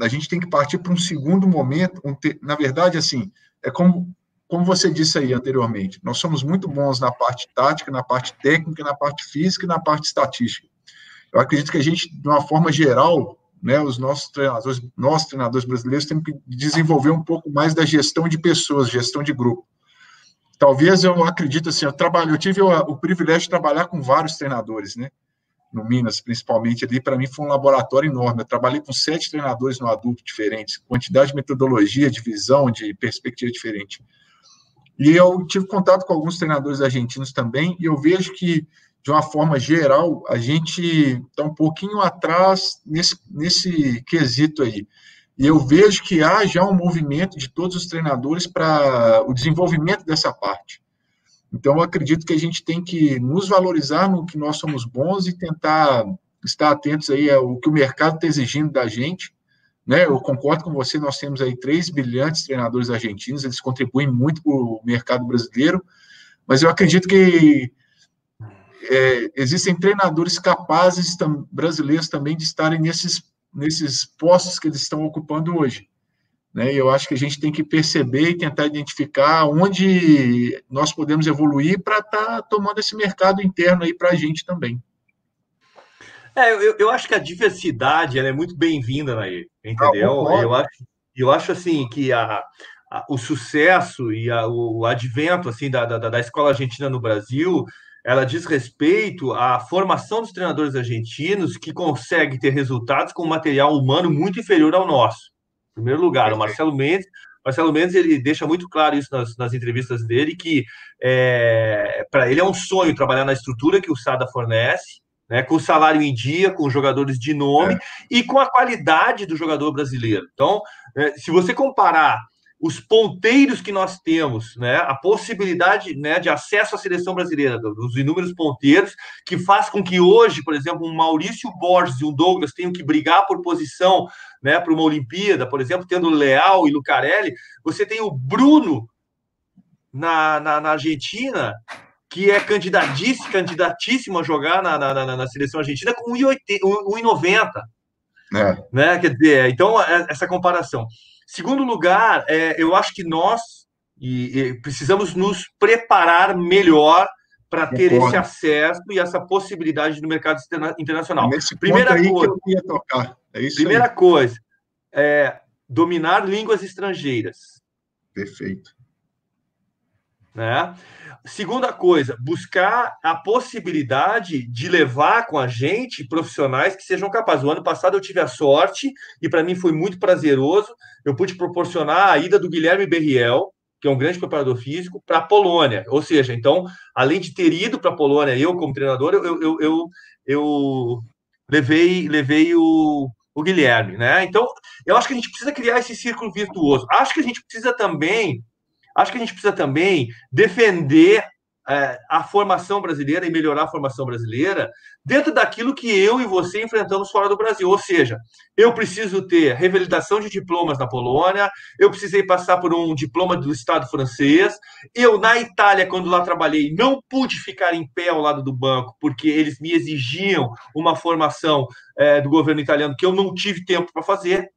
S3: a gente tem que partir para um segundo momento, um te... na verdade, assim, é como, como você disse aí anteriormente, nós somos muito bons na parte tática, na parte técnica, na parte física e na parte estatística. Eu acredito que a gente, de uma forma geral, né, os nossos treinadores, nossos treinadores brasileiros têm que desenvolver um pouco mais da gestão de pessoas, gestão de grupo. Talvez eu acredito assim, eu trabalho, eu tive o, o privilégio de trabalhar com vários treinadores, né? No Minas, principalmente, ali, para mim foi um laboratório enorme. Eu trabalhei com sete treinadores no adulto diferentes, quantidade de metodologia, de visão, de perspectiva diferente. E eu tive contato com alguns treinadores argentinos também, e eu vejo que, de uma forma geral, a gente está um pouquinho atrás nesse, nesse quesito aí. E eu vejo que há já um movimento de todos os treinadores para o desenvolvimento dessa parte. Então, eu acredito que a gente tem que nos valorizar no que nós somos bons e tentar estar atentos aí ao que o mercado está exigindo da gente. Né? Eu concordo com você, nós temos aí três brilhantes treinadores argentinos, eles contribuem muito para o mercado brasileiro, mas eu acredito que é, existem treinadores capazes tam, brasileiros também de estarem nesses, nesses postos que eles estão ocupando hoje. Né? Eu acho que a gente tem que perceber e tentar identificar onde nós podemos evoluir para estar tá tomando esse mercado interno aí para a gente também.
S2: É, eu, eu acho que a diversidade é muito bem-vinda, Nair, entendeu? Ah, eu, acho, eu acho assim que a, a o sucesso e a, o advento assim da, da, da escola argentina no Brasil ela diz respeito à formação dos treinadores argentinos que conseguem ter resultados com material humano muito inferior ao nosso primeiro lugar. O Marcelo Mendes, Marcelo Mendes ele deixa muito claro isso nas, nas entrevistas dele que é, para ele é um sonho trabalhar na estrutura que o Sada fornece, né, com o salário em dia, com jogadores de nome é. e com a qualidade do jogador brasileiro. Então, é, se você comparar os ponteiros que nós temos, né, a possibilidade né, de acesso à seleção brasileira, dos inúmeros ponteiros, que faz com que hoje, por exemplo, um Maurício Borges e um Douglas tenham que brigar por posição né, para uma Olimpíada, por exemplo, tendo Leal e Lucarelli, você tem o Bruno na, na, na Argentina, que é candidatíssimo, candidatíssimo a jogar na, na, na seleção argentina com 1,90. É. Né? Quer dizer, então, é, essa comparação. Segundo lugar, é, eu acho que nós e, e precisamos nos preparar melhor para ter esse acesso e essa possibilidade no mercado internacional.
S3: Primeira coisa. É
S2: primeira aí. coisa, é dominar línguas estrangeiras.
S3: Perfeito.
S2: Né? Segunda coisa, buscar a possibilidade de levar com a gente profissionais que sejam capazes. O ano passado eu tive a sorte, e para mim foi muito prazeroso, eu pude proporcionar a ida do Guilherme Berriel, que é um grande preparador físico, para a Polônia. Ou seja, então, além de ter ido para a Polônia, eu como treinador, eu, eu, eu, eu levei, levei o, o Guilherme. Né? Então, eu acho que a gente precisa criar esse círculo virtuoso. Acho que a gente precisa também Acho que a gente precisa também defender é, a formação brasileira e melhorar a formação brasileira dentro daquilo que eu e você enfrentamos fora do Brasil. Ou seja, eu preciso ter revalidação de diplomas na Polônia, eu precisei passar por um diploma do Estado francês. Eu, na Itália, quando lá trabalhei, não pude ficar em pé ao lado do banco, porque eles me exigiam uma formação é, do governo italiano que eu não tive tempo para fazer.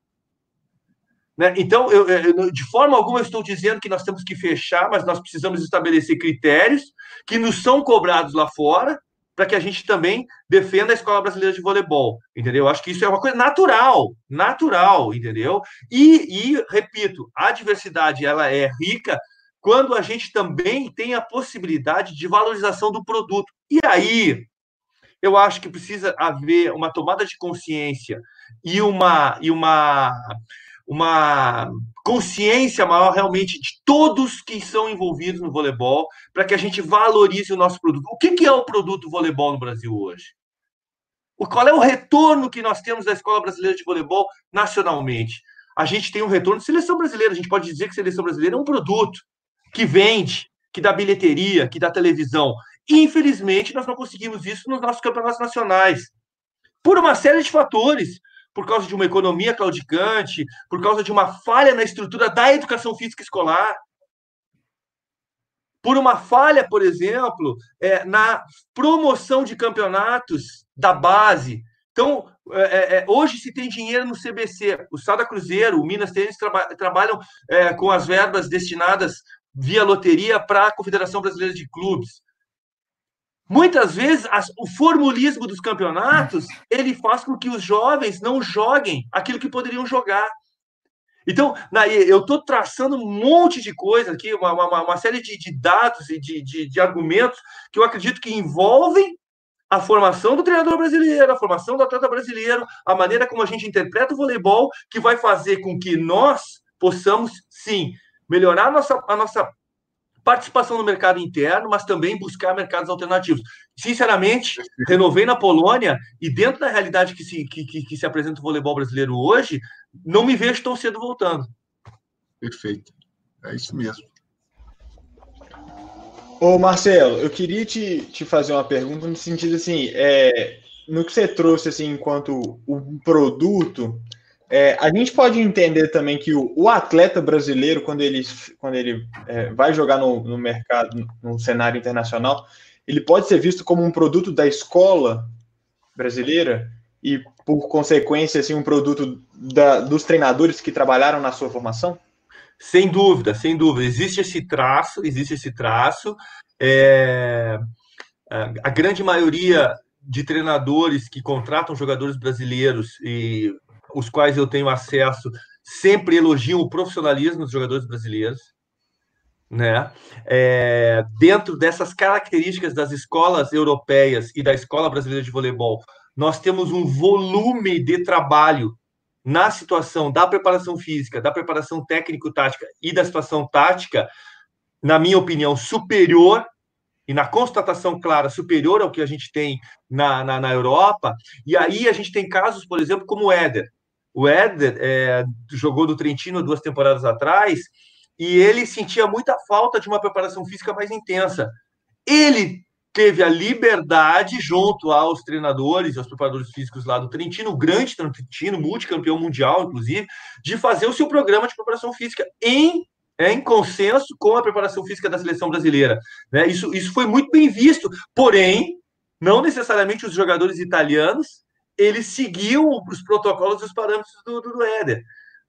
S2: Né? Então, eu, eu, de forma alguma, eu estou dizendo que nós temos que fechar, mas nós precisamos estabelecer critérios que nos são cobrados lá fora para que a gente também defenda a Escola Brasileira de Voleibol, entendeu? Acho que isso é uma coisa natural, natural, entendeu? E, e repito, a diversidade ela é rica quando a gente também tem a possibilidade de valorização do produto. E aí, eu acho que precisa haver uma tomada de consciência e uma, e uma uma consciência maior realmente de todos que são envolvidos no voleibol, para que a gente valorize o nosso produto. O que, que é o produto voleibol no Brasil hoje? O, qual é o retorno que nós temos da Escola Brasileira de Voleibol nacionalmente? a gente tem um retorno de seleção brasileira. A gente pode dizer que seleção brasileira é um produto que vende, que dá bilheteria, que dá televisão. Infelizmente, nós não conseguimos isso nos nossos campeonatos nacionais. Por uma série de fatores. Por causa de uma economia claudicante, por causa de uma falha na estrutura da educação física escolar, por uma falha, por exemplo, é, na promoção de campeonatos da base. Então, é, é, é hoje se tem dinheiro no CBC. O Sada Cruzeiro, o Minas Tênis traba trabalham é, com as verbas destinadas via loteria para a Confederação Brasileira de Clubes. Muitas vezes as, o formulismo dos campeonatos ele faz com que os jovens não joguem aquilo que poderiam jogar. Então, Naí, eu estou traçando um monte de coisa aqui, uma, uma, uma série de, de, dados e de, de, de argumentos que eu acredito que envolvem a formação do treinador brasileiro, a formação do atleta brasileiro, a maneira como a gente interpreta o voleibol, que vai fazer com que nós possamos, sim, melhorar a nossa, a nossa participação no mercado interno, mas também buscar mercados alternativos. Sinceramente, renovei na Polônia e dentro da realidade que se, que, que, que se apresenta o voleibol brasileiro hoje, não me vejo tão cedo voltando.
S3: Perfeito. É isso mesmo.
S4: Ô Marcelo, eu queria te, te fazer uma pergunta no sentido assim, é, no que você trouxe assim enquanto um produto, é, a gente pode entender também que o, o, atleta brasileiro, quando ele, quando ele é, vai jogar no, no, mercado, no cenário internacional, ele pode ser visto como um produto da escola brasileira e, por consequência, assim, um produto da, dos treinadores que trabalharam na sua formação?
S2: Sem dúvida, sem dúvida. Existe esse traço, existe esse traço. É... A grande maioria de treinadores que contratam jogadores brasileiros e os quais eu tenho acesso, sempre elogiam o profissionalismo dos jogadores brasileiros. Né? É, dentro dessas características das escolas europeias e da escola brasileira de voleibol, nós temos um volume de trabalho na situação da preparação física, da preparação técnico-tática e da situação tática, na minha opinião, superior e na constatação clara superior ao que a gente tem na, na, na Europa. E aí a gente tem casos, por exemplo, como o Éder. O Éder é, jogou do Trentino duas temporadas atrás e ele sentia muita falta de uma preparação física mais intensa. Ele teve a liberdade, junto aos treinadores e aos preparadores físicos lá do Trentino, grande Trentino, multicampeão mundial, inclusive, de fazer o seu programa de preparação física em, é, em consenso com a preparação física da seleção brasileira. Né? Isso, isso foi muito bem visto, porém, não necessariamente os jogadores italianos eles seguiam os protocolos e os parâmetros do, do, do Éder,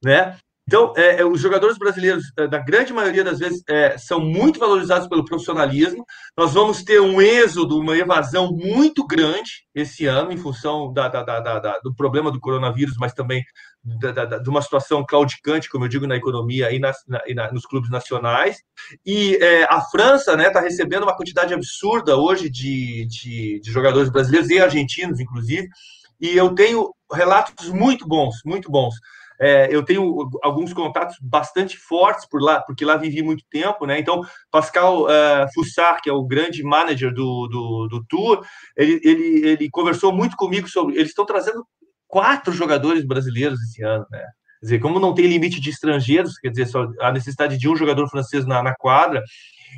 S2: né? Então, é, é, os jogadores brasileiros, é, da grande maioria das vezes, é, são muito valorizados pelo profissionalismo. Nós vamos ter um êxodo, uma evasão muito grande esse ano, em função da, da, da, do problema do coronavírus, mas também de uma situação claudicante, como eu digo, na economia e, na, e na, nos clubes nacionais. E é, a França está né, tá recebendo uma quantidade absurda hoje de, de, de jogadores brasileiros e argentinos, inclusive e eu tenho relatos muito bons, muito bons. É, eu tenho alguns contatos bastante fortes por lá, porque lá vivi muito tempo, né? Então, Pascal uh, Fussar, que é o grande manager do, do, do Tour, ele, ele, ele conversou muito comigo sobre. Eles estão trazendo quatro jogadores brasileiros esse ano, né? Quer dizer, como não tem limite de estrangeiros, quer dizer, só a necessidade de um jogador francês na, na quadra.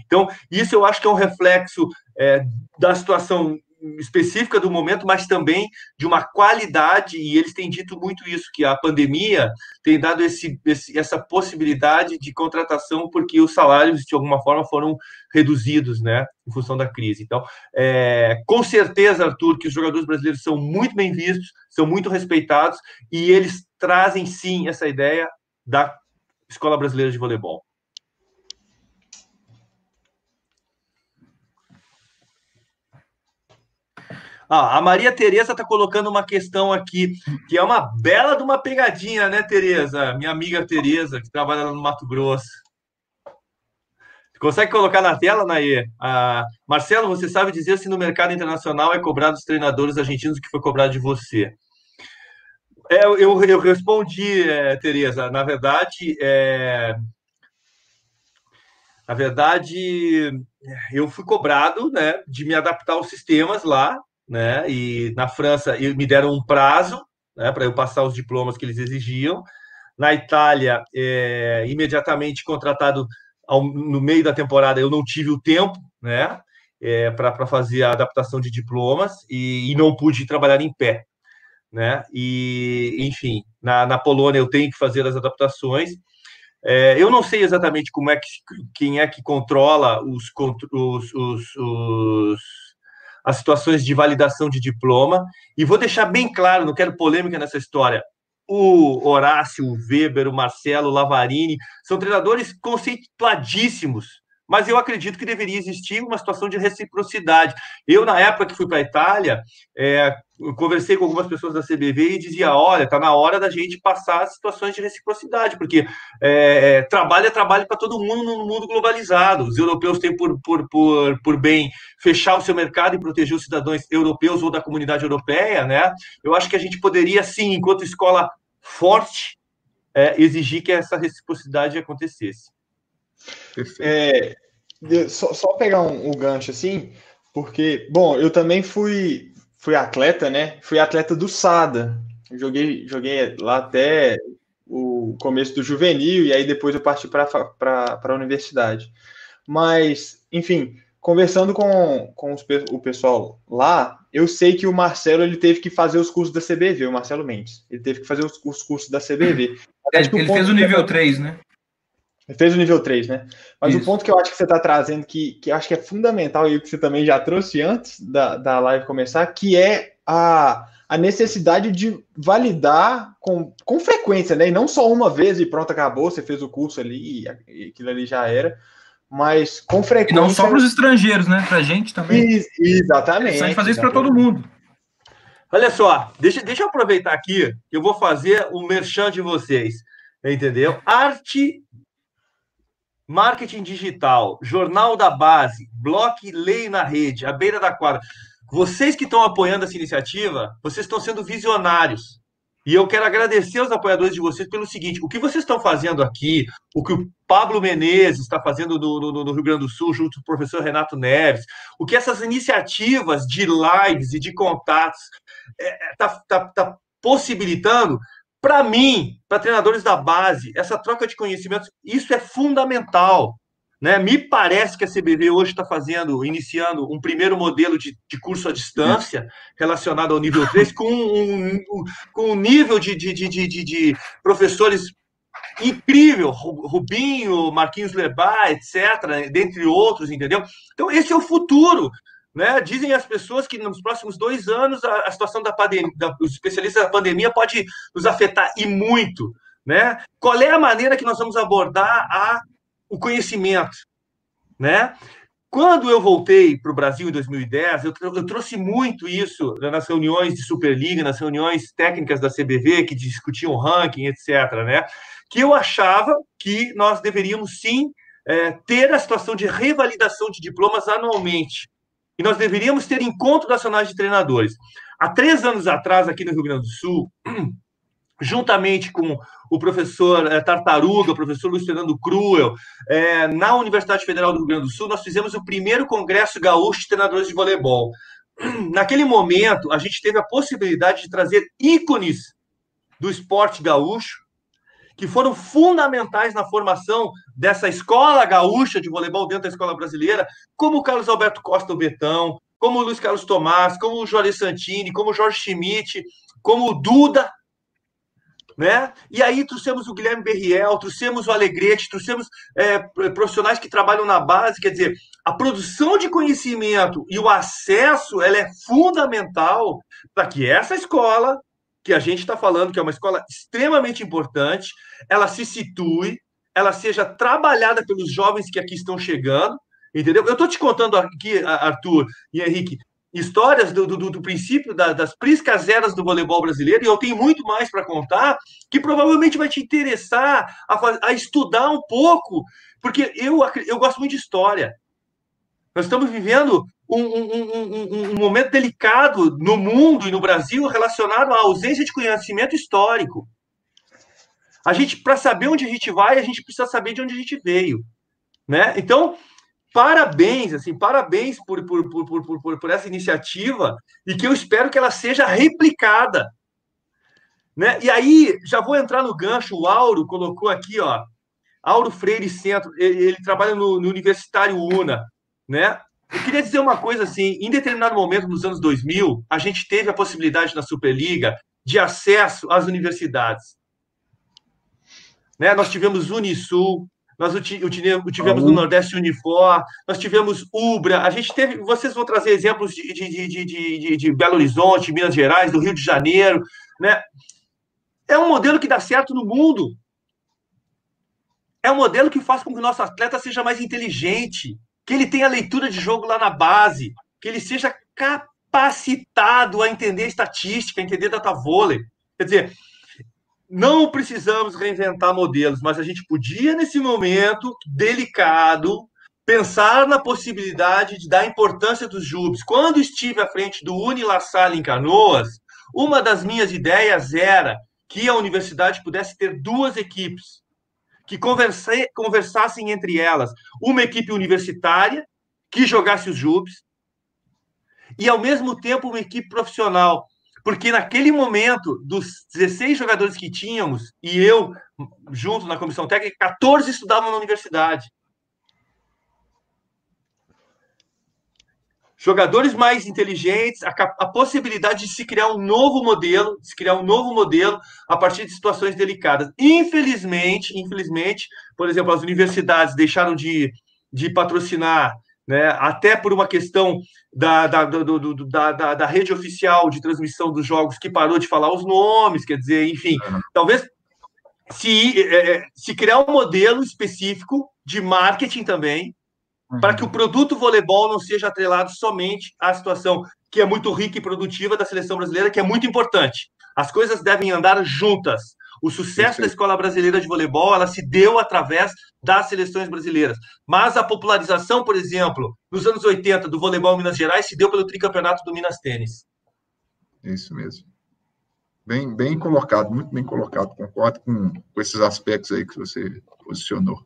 S2: Então, isso eu acho que é um reflexo é, da situação específica do momento, mas também de uma qualidade, e eles têm dito muito isso, que a pandemia tem dado esse, esse, essa possibilidade de contratação, porque os salários, de alguma forma, foram reduzidos, né, em função da crise. Então, é, com certeza, Arthur, que os jogadores brasileiros são muito bem vistos, são muito respeitados, e eles trazem, sim, essa ideia da Escola Brasileira de Voleibol. Ah, a Maria Tereza está colocando uma questão aqui, que é uma bela de uma pegadinha, né, Tereza? Minha amiga Tereza, que trabalha no Mato Grosso. Consegue colocar na tela, Naê? Ah, Marcelo, você sabe dizer se no mercado internacional é cobrado dos treinadores argentinos o que foi cobrado de você? É, eu, eu respondi, é, Tereza, na verdade, é, na verdade, eu fui cobrado né, de me adaptar aos sistemas lá, né? E na França me deram um prazo né, para eu passar os diplomas que eles exigiam. na Itália, é, imediatamente contratado ao, no meio da temporada, eu não tive o tempo, né? É, para fazer a adaptação de diplomas e, e, não pude trabalhar em pé, né? E, enfim, na, na Polônia eu tenho que fazer as adaptações. É, eu não sei exatamente como é que quem é que controla os, os, os, os, as situações de validação de diploma. E vou deixar bem claro, não quero polêmica nessa história o Horácio, o Weber, o Marcelo, o Lavarini, são treinadores conceituadíssimos, mas eu acredito que deveria existir uma situação de reciprocidade. Eu, na época que fui para a Itália, é, conversei com algumas pessoas da CBV e dizia: olha, está na hora da gente passar situações de reciprocidade, porque é, é trabalho é trabalho para todo mundo no mundo globalizado. Os europeus têm por, por, por, por bem fechar o seu mercado e proteger os cidadãos europeus ou da comunidade europeia, né? Eu acho que a gente poderia, sim, enquanto escola forte, é, exigir que essa reciprocidade acontecesse.
S4: É, só, só, pegar um, um, gancho assim, porque, bom, eu também fui, fui atleta, né? Fui atleta do SADA. Joguei, joguei lá até o começo do juvenil, e aí depois eu parti para a universidade. Mas, enfim, conversando com, com os, o pessoal lá, eu sei que o Marcelo ele teve que fazer os cursos da CBV, o Marcelo Mendes. Ele teve que fazer os, os cursos da CBV.
S1: É, ele fez o nível 3, né?
S4: Fez o nível 3, né? Mas Isso. o ponto que eu acho que você está trazendo, que, que eu acho que é fundamental, e que você também já trouxe antes da, da live começar, que é a, a necessidade de validar com, com frequência, né? E não só uma vez e pronto, acabou, você fez o curso ali e aquilo ali já era mas com frequência.
S1: E não só para os estrangeiros, né? Para a gente também.
S4: exatamente.
S1: A gente fazer isso para todo mundo.
S2: Olha só, deixa, deixa eu aproveitar aqui, eu vou fazer o um merchan de vocês, entendeu? Arte, marketing digital, jornal da base, bloco Lei na rede, à beira da quadra. Vocês que estão apoiando essa iniciativa, vocês estão sendo visionários. E eu quero agradecer aos apoiadores de vocês pelo seguinte: o que vocês estão fazendo aqui, o que o Pablo Menezes está fazendo no, no, no, Rio Grande do Sul, junto com o professor Renato Neves, o que essas iniciativas de lives e de contatos está é, tá, tá, tá possibilitando, para mim, para treinadores da base, essa troca de conhecimentos, isso é fundamental. Né? Me parece que a CBV hoje está fazendo, iniciando um primeiro modelo de, de, curso à distância relacionado ao nível 3, com um, com um nível de, de, de, professores incrível, Rubinho, Marquinhos Lebá, etc., dentre outros, entendeu? Então, esse é o futuro. Né? Dizem as pessoas que nos próximos dois anos a, a situação da pandemia, os especialistas da pandemia pode nos afetar e muito. Né? Qual é a maneira que nós vamos abordar a o conhecimento, né? Quando eu voltei para o Brasil em 2010, eu, eu, trouxe muito isso nas reuniões de Superliga, nas reuniões técnicas da CBV, que discutiam ranking, etc., né? Que eu achava que nós deveríamos sim é, ter a situação de revalidação de diplomas anualmente. E nós deveríamos ter encontro nacionais de treinadores. Há três anos atrás, aqui no Rio Grande do Sul, juntamente com o professor é, Tartaruga, o professor Luiz Fernando Cruel, é, na Universidade Federal do Rio Grande do Sul, nós fizemos o primeiro Congresso Gaúcho de Treinadores de Voleibol. Naquele momento, a gente teve a possibilidade de trazer ícones do esporte gaúcho, que foram fundamentais na formação dessa escola gaúcha de voleibol dentro da escola brasileira, como o Carlos Alberto Costa o Betão, como o Luiz Carlos Tomás, como o Jorge Santini, como o Jorge Schmidt, como o Duda, né? E aí trouxemos o Guilherme Berriel, trouxemos o Alegrete, trouxemos é, profissionais que trabalham na base, quer dizer, a produção de conhecimento e o acesso ela é fundamental para que essa escola, que a gente está falando que é uma escola extremamente importante, ela se situe, ela seja trabalhada pelos jovens que aqui estão chegando, entendeu? Eu estou te contando aqui, Arthur e Henrique, histórias do, do, do princípio da, das priscas eras do voleibol brasileiro, e eu tenho muito mais para contar, que provavelmente vai te interessar a, a, estudar um pouco, porque eu, eu gosto muito de história. Nós estamos vivendo um, um, um, momento delicado no mundo e no Brasil relacionado à ausência de conhecimento histórico. A gente, para saber onde a gente vai, a gente precisa saber de onde a gente veio. Né? Então, parabéns, assim, parabéns por, por, por, por, por, essa iniciativa e que eu espero que ela seja replicada. Né? E aí, já vou entrar no gancho, o Auro colocou aqui, ó, Auro Freire Centro, ele, ele trabalha no, no, Universitário UNA, né? Eu queria dizer uma coisa assim, em determinado momento nos anos 2000, a gente teve a possibilidade na Superliga de acesso às universidades. Né? Nós tivemos Unisul, nós tivemos no Nordeste Unifor, nós tivemos Ubra, a gente teve, vocês vão trazer exemplos de, de, de, de, Belo Horizonte, Minas Gerais, do Rio de Janeiro, né? É um modelo que dá certo no mundo. É um modelo que faz com que o nosso atleta seja mais inteligente, que ele tenha leitura de jogo lá na base, que ele seja capacitado a entender estatística, a entender data vôlei. Quer dizer, não precisamos reinventar modelos, mas a gente podia, nesse momento delicado, pensar na possibilidade de dar importância dos JUBs. Quando estive à frente do Unilassalle em Canoas, uma das minhas ideias era que a universidade pudesse ter duas equipes que conversassem entre elas, uma equipe universitária que jogasse os JUBs e ao mesmo tempo uma equipe profissional porque naquele momento, dos 16 jogadores que tínhamos, e eu, junto na comissão técnica, 14 estudavam na universidade. Jogadores mais inteligentes, a, a, possibilidade de se criar um novo modelo, de se criar um novo modelo a partir de situações delicadas. Infelizmente, infelizmente, por exemplo, as universidades deixaram de, de patrocinar né? até por uma questão da, da, do, do, da, da, da, rede oficial de transmissão dos jogos que parou de falar os nomes, quer dizer, enfim, uhum. talvez se, é, é, se criar um modelo específico de marketing também, uhum. para que o produto voleibol não seja atrelado somente à situação que é muito rica e produtiva da seleção brasileira, que é muito importante. As coisas devem andar juntas. O sucesso da Escola Brasileira de Voleibol ela se deu através das seleções brasileiras. Mas a popularização, por exemplo, nos anos 80 do voleibol em Minas Gerais se deu pelo tricampeonato do Minas Tênis.
S3: Isso mesmo. Bem, bem colocado, muito bem colocado. Concordo com, com esses aspectos aí que você posicionou.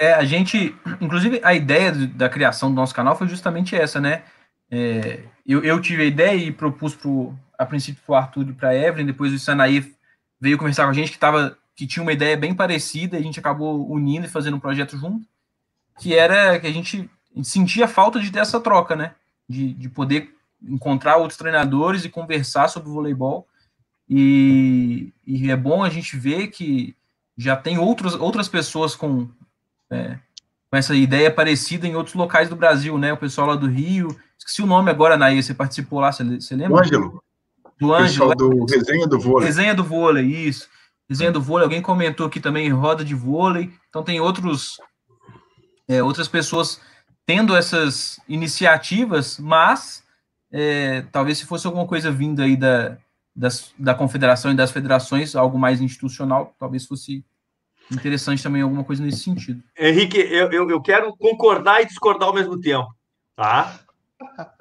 S1: É, a gente, inclusive, a ideia da criação do nosso canal foi justamente essa, né? É, eu, eu tive a ideia e propus pro, a princípio para o Arthur e para a Evelyn, depois o Sanaí veio conversar com a gente que tava, que tinha uma ideia bem parecida, a gente acabou unindo e fazendo um projeto junto, que era que a gente, sentia falta de ter essa troca, né? De, de poder encontrar outros treinadores e conversar sobre o voleibol. E, e é bom a gente ver que já tem outros, outras pessoas com, é, com essa ideia parecida em outros locais do Brasil, né? O pessoal lá do Rio. Esqueci o nome agora, Nair, você participou lá, você, você lembra?
S3: Ângelo.
S1: Do Ângelo.
S3: do Resenha do Vôlei.
S1: Resenha do Vôlei, isso. Resenha do Vôlei. Alguém comentou aqui também roda de vôlei. Então tem outros, é, outras pessoas tendo essas iniciativas, mas é, talvez se fosse alguma coisa vindo aí da, das, da confederação e das federações, algo mais institucional, talvez fosse interessante também alguma coisa nesse sentido.
S2: Henrique, eu, eu, eu quero concordar e discordar ao mesmo tempo, tá?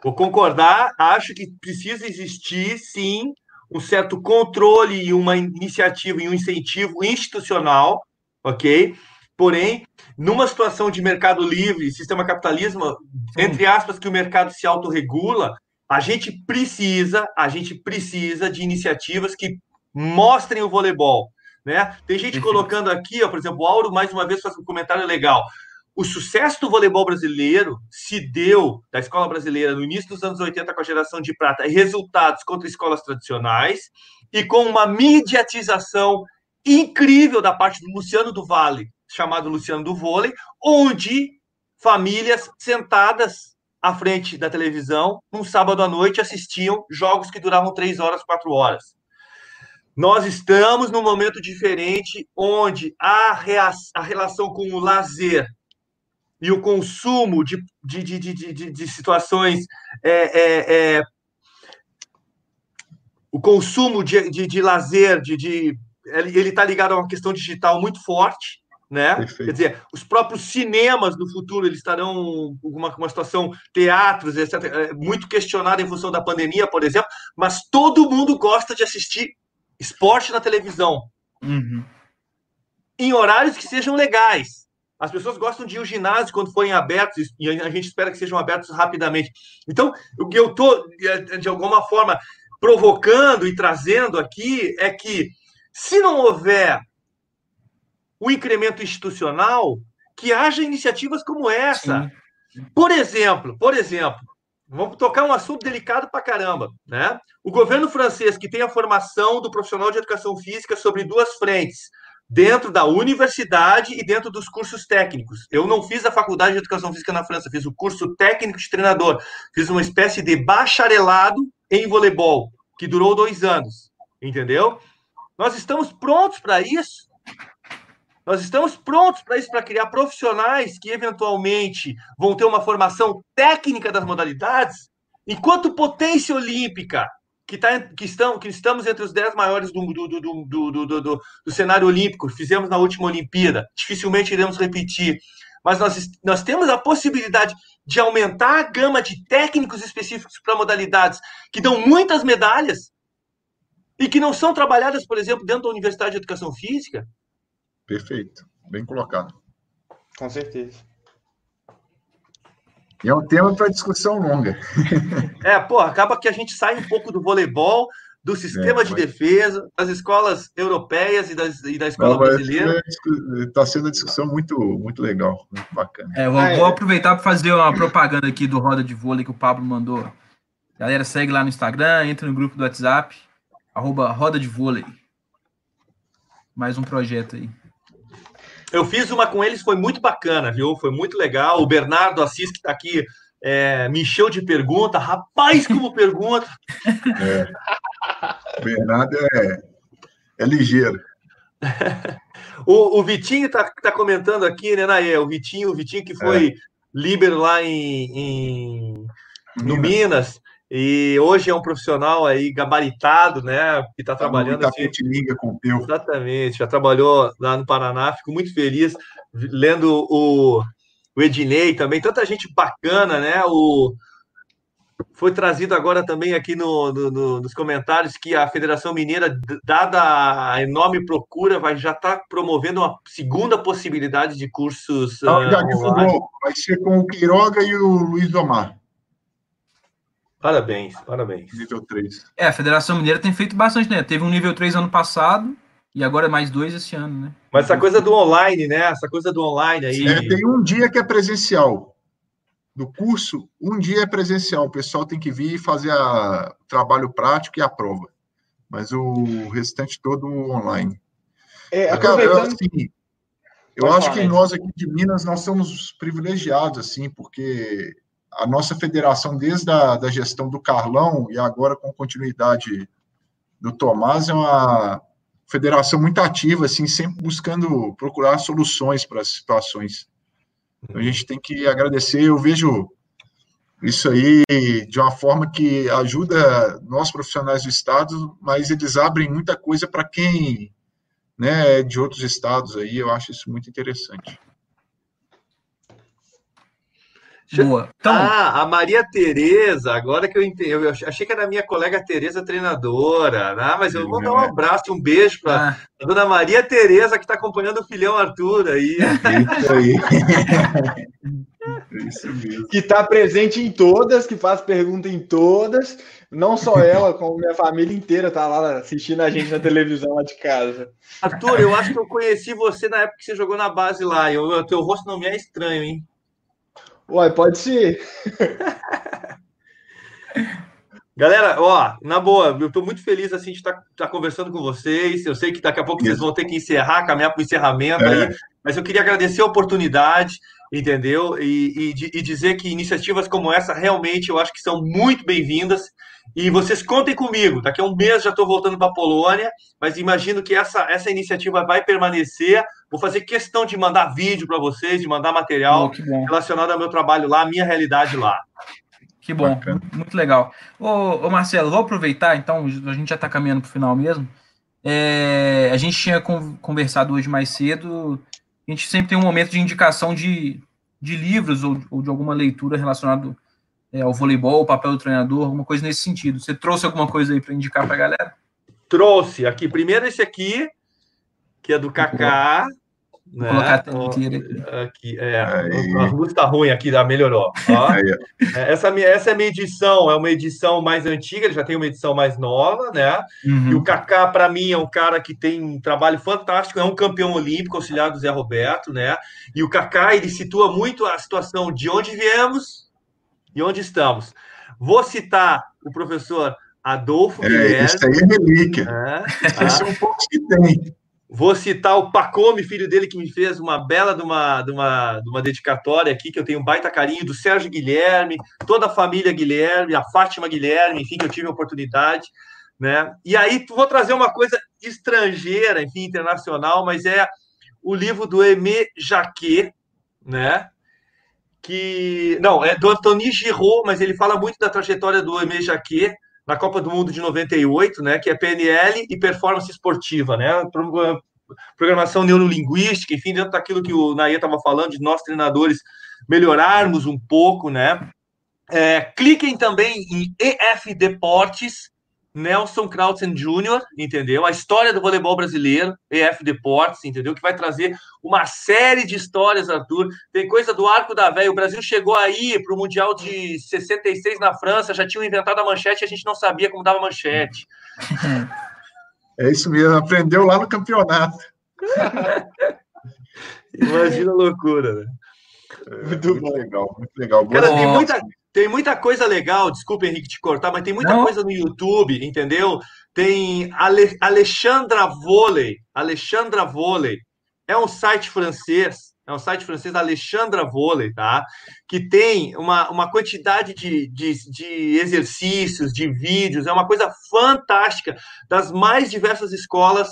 S2: Vou concordar, acho que precisa existir, sim, um certo controle e uma iniciativa e um incentivo institucional, ok? Porém, numa situação de mercado livre, sistema capitalismo, entre aspas, que o mercado se autorregula, a gente precisa, a gente precisa de iniciativas que mostrem o voleibol, né? Tem gente colocando aqui, ó, por exemplo, o Auro mais uma vez faz um comentário legal o sucesso do voleibol brasileiro se deu da escola brasileira no início dos anos 80 com a geração de prata e resultados contra escolas tradicionais e com uma mediatização incrível da parte do Luciano do Vale, chamado Luciano do Vôlei, onde famílias sentadas à frente da televisão, num sábado à noite, assistiam jogos que duravam três horas, quatro horas. Nós estamos num momento diferente, onde a, a relação com o lazer e o consumo de, de, de, de, de situações. É, é, é, o consumo de, de, de lazer, de, de, ele está ligado a uma questão digital muito forte. Né? Perfeito. Quer dizer, os próprios cinemas no futuro eles estarão uma, uma situação teatros, etc, é, muito questionada em função da pandemia, por exemplo, mas todo mundo gosta de assistir esporte na televisão uhum. em horários que sejam legais. As pessoas gostam de ir ao ginásio quando forem abertos e a gente espera que sejam abertos rapidamente. Então, eu estou, de alguma forma, provocando e trazendo aqui é que, se não houver o incremento institucional, que haja iniciativas como essa. Sim. Por exemplo, por exemplo, vamos tocar um assunto delicado para caramba, né? O governo francês que tem a formação do profissional de educação física sobre duas frentes, dentro da universidade e dentro dos cursos técnicos. Eu não fiz a faculdade de educação física na França, fiz o curso técnico de treinador, fiz uma espécie de bacharelado em voleibol, que durou dois anos, entendeu? Nós estamos prontos para isso. Nós estamos prontos para isso, para criar profissionais que eventualmente vão ter uma formação técnica das modalidades, enquanto potência olímpica, que, tá, que, estão, que estamos entre os dez maiores do, do, do, do, do, do, do cenário olímpico, fizemos na última Olimpíada, dificilmente iremos repetir. Mas nós, nós temos a possibilidade de aumentar a gama de técnicos específicos para modalidades que dão muitas medalhas e que não são trabalhadas, por exemplo, dentro da Universidade de Educação Física,
S3: Perfeito. Bem colocado.
S4: Com certeza.
S3: E é um tema para discussão longa.
S2: É, pô, acaba que a gente sai um pouco do voleibol, do sistema é, de defesa, das escolas europeias e, das, e da escola Não, brasileira.
S3: Está sendo uma discussão muito, muito legal, muito bacana.
S1: É, vou, vou aproveitar para fazer uma propaganda aqui do Roda de Vôlei que o Pablo mandou. Galera, segue lá no Instagram, entra no grupo do WhatsApp, arroba Roda de Vôlei. Mais um projeto aí.
S2: Eu fiz uma com eles, foi muito bacana, viu? Foi muito legal. O Bernardo Assis, que está aqui, é, me encheu de pergunta. Rapaz, como pergunta!
S3: É. O Bernardo é, é ligeiro.
S2: o, o, Vitinho está tá comentando aqui, né, Naê? O Vitinho, o Vitinho que foi é. líbero lá em, em no Minas. Minas. E hoje é um profissional aí gabaritado, né? Que está tá trabalhando.
S3: Muita assim, liga com o teu.
S2: Exatamente, já trabalhou lá no Paraná, fico muito feliz lendo o, o Ednei também, tanta gente bacana, né? O, foi trazido agora também aqui no, no, no, nos comentários que a Federação Mineira, dada a enorme procura, vai já está promovendo uma segunda possibilidade de cursos.
S3: Não, uh, já divulgou, vai ser com o Quiroga e o Luiz Omar.
S2: Parabéns, parabéns.
S3: Nível 3.
S1: É, a Federação Mineira tem feito bastante, né? Teve um nível 3 ano passado e agora mais dois esse ano, né?
S2: Mas essa coisa do online, né? Essa coisa do online aí.
S3: É, tem um dia que é presencial. Do curso, um dia é presencial. O pessoal tem que vir e fazer o trabalho prático e a prova. Mas o restante todo online. É, eu, assim, eu acho que nós aqui de Minas, nós somos privilegiados, assim, porque a nossa federação, desde a da gestão do Carlão e agora com continuidade do Tomás, é uma federação muito ativa, assim, sempre buscando procurar soluções para as situações. Então, a gente tem que agradecer, eu vejo isso aí de uma forma que ajuda nós profissionais do estado, mas eles abrem muita coisa para quem né, é de outros estados aí, eu acho isso muito interessante.
S2: Boa. Então... Ah, a Maria Tereza, agora que eu entendi, eu achei que era a minha colega Tereza treinadora, né? mas eu vou dar um abraço e um beijo para ah. a dona Maria Tereza, que está acompanhando o filhão Arthur aí. Isso aí.
S4: Isso mesmo. Que está presente em todas, que faz pergunta em todas. Não só ela, como minha família inteira está lá assistindo a gente na televisão lá de casa.
S2: Arthur, eu acho que eu conheci você na época que você jogou na base lá. O teu rosto não me é estranho, hein?
S4: Uai, pode ser.
S2: Galera, ó, na boa, eu estou muito feliz assim de estar tá, tá conversando com vocês. Eu sei que daqui a pouco vocês vão ter que encerrar, caminhar para o encerramento é. aí, mas eu queria agradecer a oportunidade, entendeu? E, e, e, dizer que iniciativas como essa realmente eu acho que são muito bem-vindas. E vocês contem comigo. Daqui a um mês já estou voltando para a Polônia, mas imagino que essa, essa iniciativa vai permanecer. Vou fazer questão de mandar vídeo para vocês, de mandar material oh, relacionado ao meu trabalho lá, à minha realidade lá.
S1: Que bom, Bacana. muito legal. Ô, ô, Marcelo, vou aproveitar, então, a gente já está caminhando para o final mesmo. É, a gente tinha conversado hoje mais cedo, a gente sempre tem um momento de indicação de, de livros ou, ou de alguma leitura relacionada é, ao voleibol, o papel do treinador, alguma coisa nesse sentido. Você trouxe alguma coisa aí para indicar para a galera?
S2: Trouxe aqui. Primeiro esse aqui, que é do Kaká. Vou né? colocar a tela inteira aqui. aqui é, a luz está ruim aqui, já melhorou. É, essa, essa é a minha edição, é uma edição mais antiga, já tem uma edição mais nova, né? Uhum. E o Kaká, para mim, é um cara que tem um trabalho fantástico, é um campeão olímpico, auxiliar do Zé Roberto, né? E o Kaká, ele situa muito a situação de onde viemos e onde estamos. Vou citar o professor Adolfo
S3: é, Guilherme. Isso aí é relíquia. É, Esse é um pouco que tem.
S2: Vou citar o Pacome, filho dele, que me fez uma bela de uma, de uma, de uma dedicatória aqui, que eu tenho um baita carinho, do Sérgio Guilherme, toda a família Guilherme, a Fátima Guilherme, enfim, que eu tive a oportunidade. Né? E aí vou trazer uma coisa estrangeira, enfim, internacional, mas é o livro do Aimé Jacquet, né? Que não é do Anthony Giraud, mas ele fala muito da trajetória do Aimé na Copa do Mundo de 98, né, que é PNL e performance esportiva, né, programação neurolinguística, enfim, dentro daquilo que o Nair estava falando, de nós treinadores melhorarmos um pouco, né. É, cliquem também em EF Deportes, Nelson Krautzen Jr., entendeu? A história do voleibol brasileiro, EF Deportes, entendeu? Que vai trazer uma série de histórias, Arthur. Tem coisa do Arco da Véia. O Brasil chegou aí para o Mundial de 66 na França, já tinham inventado a manchete e a gente não sabia como dava manchete.
S3: É isso mesmo, aprendeu lá no campeonato.
S2: Imagina a loucura, né?
S3: Muito, muito legal, muito legal.
S2: Cara, tem muita, tem muita coisa legal, desculpa, Henrique, te cortar, mas tem muita Não. coisa no YouTube, entendeu? Tem Ale, Alexandra Volley. Alexandra Volley. É um site francês, é um site francês, Alexandra Volley, tá? Que tem uma, uma quantidade de, de, de exercícios, de vídeos, é uma coisa fantástica, das mais diversas escolas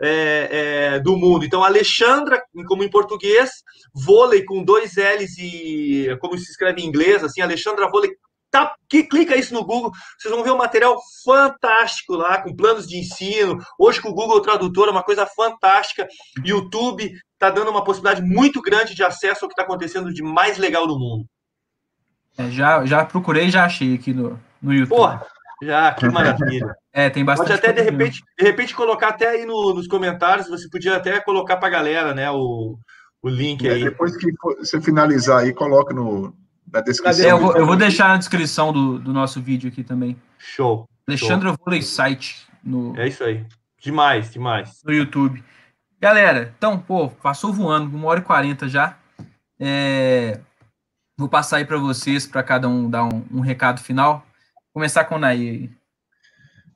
S2: é, é, do mundo. Então, Alexandra, como em português, vôlei com dois L's e como se escreve em inglês, assim, Alexandra Vôlei. Tá, que, clica isso no Google, vocês vão ver um material fantástico lá, com planos de ensino. Hoje, com o Google Tradutor, é uma coisa fantástica. YouTube está dando uma possibilidade muito grande de acesso ao que está acontecendo de mais legal no mundo.
S1: É, já, já procurei já achei aqui no, no YouTube.
S2: Porra, já, que maravilha.
S1: É, tem bastante.
S2: Pode até, de repente, de repente, colocar até aí no, nos comentários, você podia até colocar para a galera, né, o, o link é, aí.
S3: Depois que você finalizar aí, coloca no, na descrição.
S1: É, eu, vou, eu vou deixar na descrição do, do nosso vídeo aqui também.
S2: Show.
S1: Alexandre Vôlei Site. No,
S2: é isso aí. Demais, demais.
S1: No YouTube. Galera, então, pô, passou voando, uma hora e quarenta já. É, vou passar aí para vocês, para cada um dar um, um recado final. Vou começar com o Nair.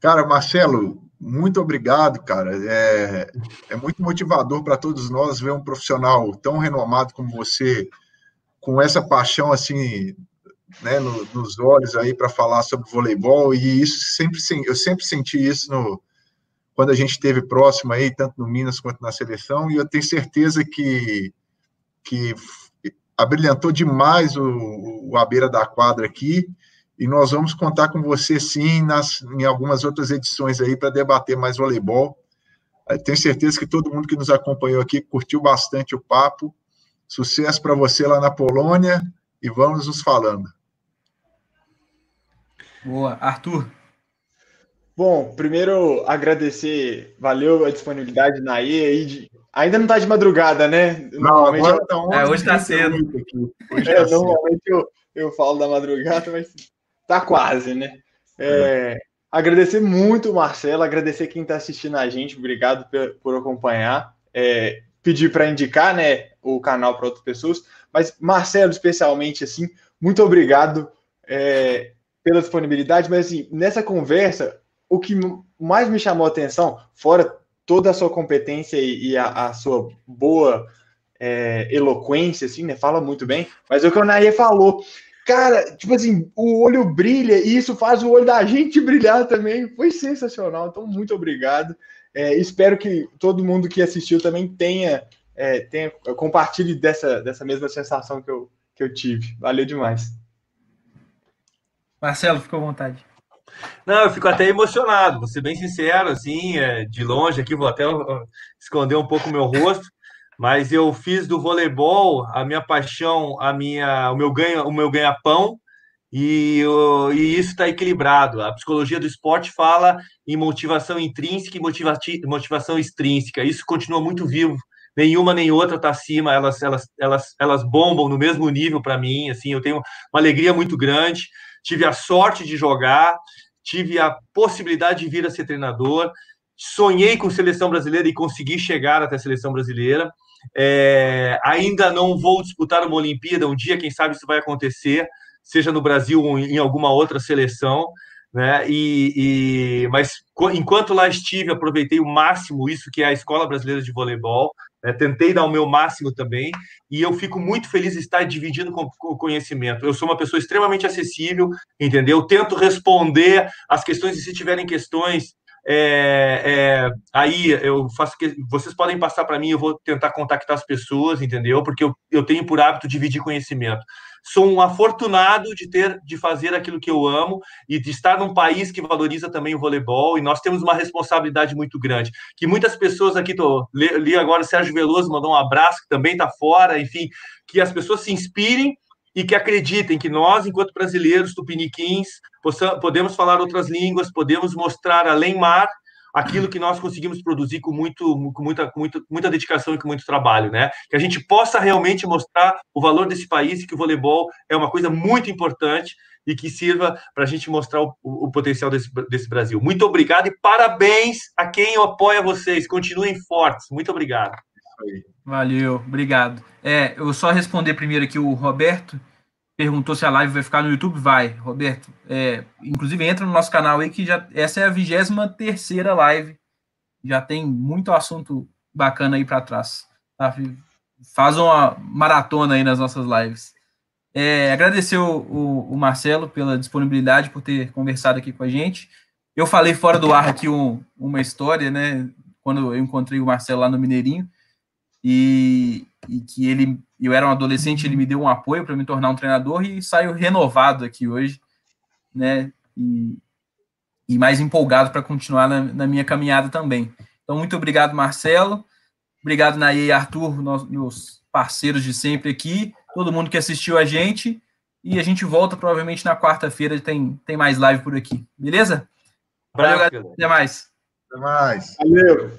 S3: Cara, Marcelo, muito obrigado, cara. É, é muito motivador para todos nós ver um profissional tão renomado como você, com essa paixão assim, né, no, nos olhos aí para falar sobre voleibol. E isso sempre, eu sempre senti isso no, quando a gente esteve próximo aí, tanto no Minas quanto na seleção. E eu tenho certeza que que abrilhantou demais o, o a beira da quadra aqui e nós vamos contar com você sim nas, em algumas outras edições aí para debater mais voleibol. Eu tenho certeza que todo mundo que nos acompanhou aqui curtiu bastante o papo. Sucesso para você lá na Polônia e vamos nos falando.
S1: Boa, Arthur.
S4: Bom, primeiro agradecer, valeu a disponibilidade na aí de... Ainda não está de madrugada, né?
S1: Não, agora tá é, hoje está cedo.
S4: Hoje é, tá normalmente cedo. Eu, eu falo da madrugada, mas Tá quase, né? É, agradecer muito, Marcelo, agradecer quem está assistindo a gente, obrigado por, por acompanhar. É, pedir para indicar né, o canal para outras pessoas, mas Marcelo, especialmente, assim, muito obrigado é, pela disponibilidade, mas assim, nessa conversa, o que mais me chamou a atenção, fora toda a sua competência e, e a, a, sua boa é, eloquência, assim, né? Fala muito bem, mas é o que o Nair falou. Cara, tipo assim, o olho brilha e isso faz o olho da gente brilhar também. Foi sensacional. Então, muito obrigado. É, espero que todo mundo que assistiu também tenha, é, tenha compartilhe dessa, dessa mesma sensação que eu, que eu tive. Valeu demais.
S1: Marcelo, fica à vontade.
S2: Não, eu fico até emocionado, vou ser bem sincero, assim, é, de longe aqui, vou até esconder um pouco o meu rosto, mas eu fiz do voleibol a minha paixão, a minha, o meu ganho, o meu ganha-pão, e, e, isso está equilibrado. A psicologia do esporte fala em motivação intrínseca e motiva, motivação extrínseca. Isso continua muito vivo. Nenhuma nem outra está acima, elas, elas, elas, elas bombam no mesmo nível para mim, assim, eu tenho uma alegria muito grande, tive a sorte de jogar, tive a possibilidade de vir a ser treinador, sonhei com seleção brasileira e consegui chegar até a seleção brasileira, é, ainda não vou disputar uma Olimpíada, um dia, quem sabe isso vai acontecer, seja no Brasil ou em alguma outra seleção, né? E, e, mas enquanto lá estive, aproveitei o máximo isso que é a Escola Brasileira de Voleibol. Né? Tentei dar o meu máximo também e eu fico muito feliz de estar dividindo com, o conhecimento. Eu sou uma pessoa extremamente acessível, entendeu? Tento responder as questões e se tiverem questões é, é, aí eu faço que vocês podem passar para mim, eu vou tentar contactar as pessoas, entendeu? Porque eu, eu tenho por hábito dividir conhecimento. Sou um afortunado de ter de fazer aquilo que eu amo e de estar num país que valoriza também o voleibol e nós temos uma responsabilidade muito grande. Que muitas pessoas aqui, tô, li, agora o Sérgio Veloso mandou um abraço que também está fora, enfim, que as pessoas se inspirem e que acreditem que nós, enquanto brasileiros tupiniquins, podemos falar outras línguas, podemos mostrar além mar aquilo que nós conseguimos produzir com, muito, com muita, muita, muita dedicação e com muito trabalho, né? Que a gente possa realmente mostrar o valor desse país e que o voleibol é uma coisa muito importante e que sirva para a gente mostrar o, o, potencial desse, desse Brasil. Muito obrigado e parabéns a quem apoia vocês. Continuem fortes. Muito obrigado.
S1: Valeu, obrigado. É, eu só responder primeiro aqui o Roberto perguntou se a live vai ficar no YouTube. Vai, Roberto. É, inclusive, entra no nosso canal aí, que já essa é a 23 terceira live. Já tem muito assunto bacana aí para trás. Tá? Faz uma maratona aí nas nossas lives. É, agradecer o, o, o, Marcelo pela disponibilidade, por ter conversado aqui com a gente. Eu falei fora do ar aqui um, uma história, né? Quando eu encontrei o Marcelo lá no Mineirinho, e, e que ele eu era um adolescente, ele me deu um apoio para me tornar um treinador e saio renovado aqui hoje, né? E, e mais empolgado para continuar na, na, minha caminhada também. Então, muito obrigado, Marcelo. Obrigado, Naê e Arthur, meus parceiros de sempre aqui, todo mundo que assistiu a gente. E a gente volta provavelmente na quarta-feira, tem, tem mais live por aqui. Beleza? Valeu, galera. Até mais.
S3: Até mais.
S4: Valeu.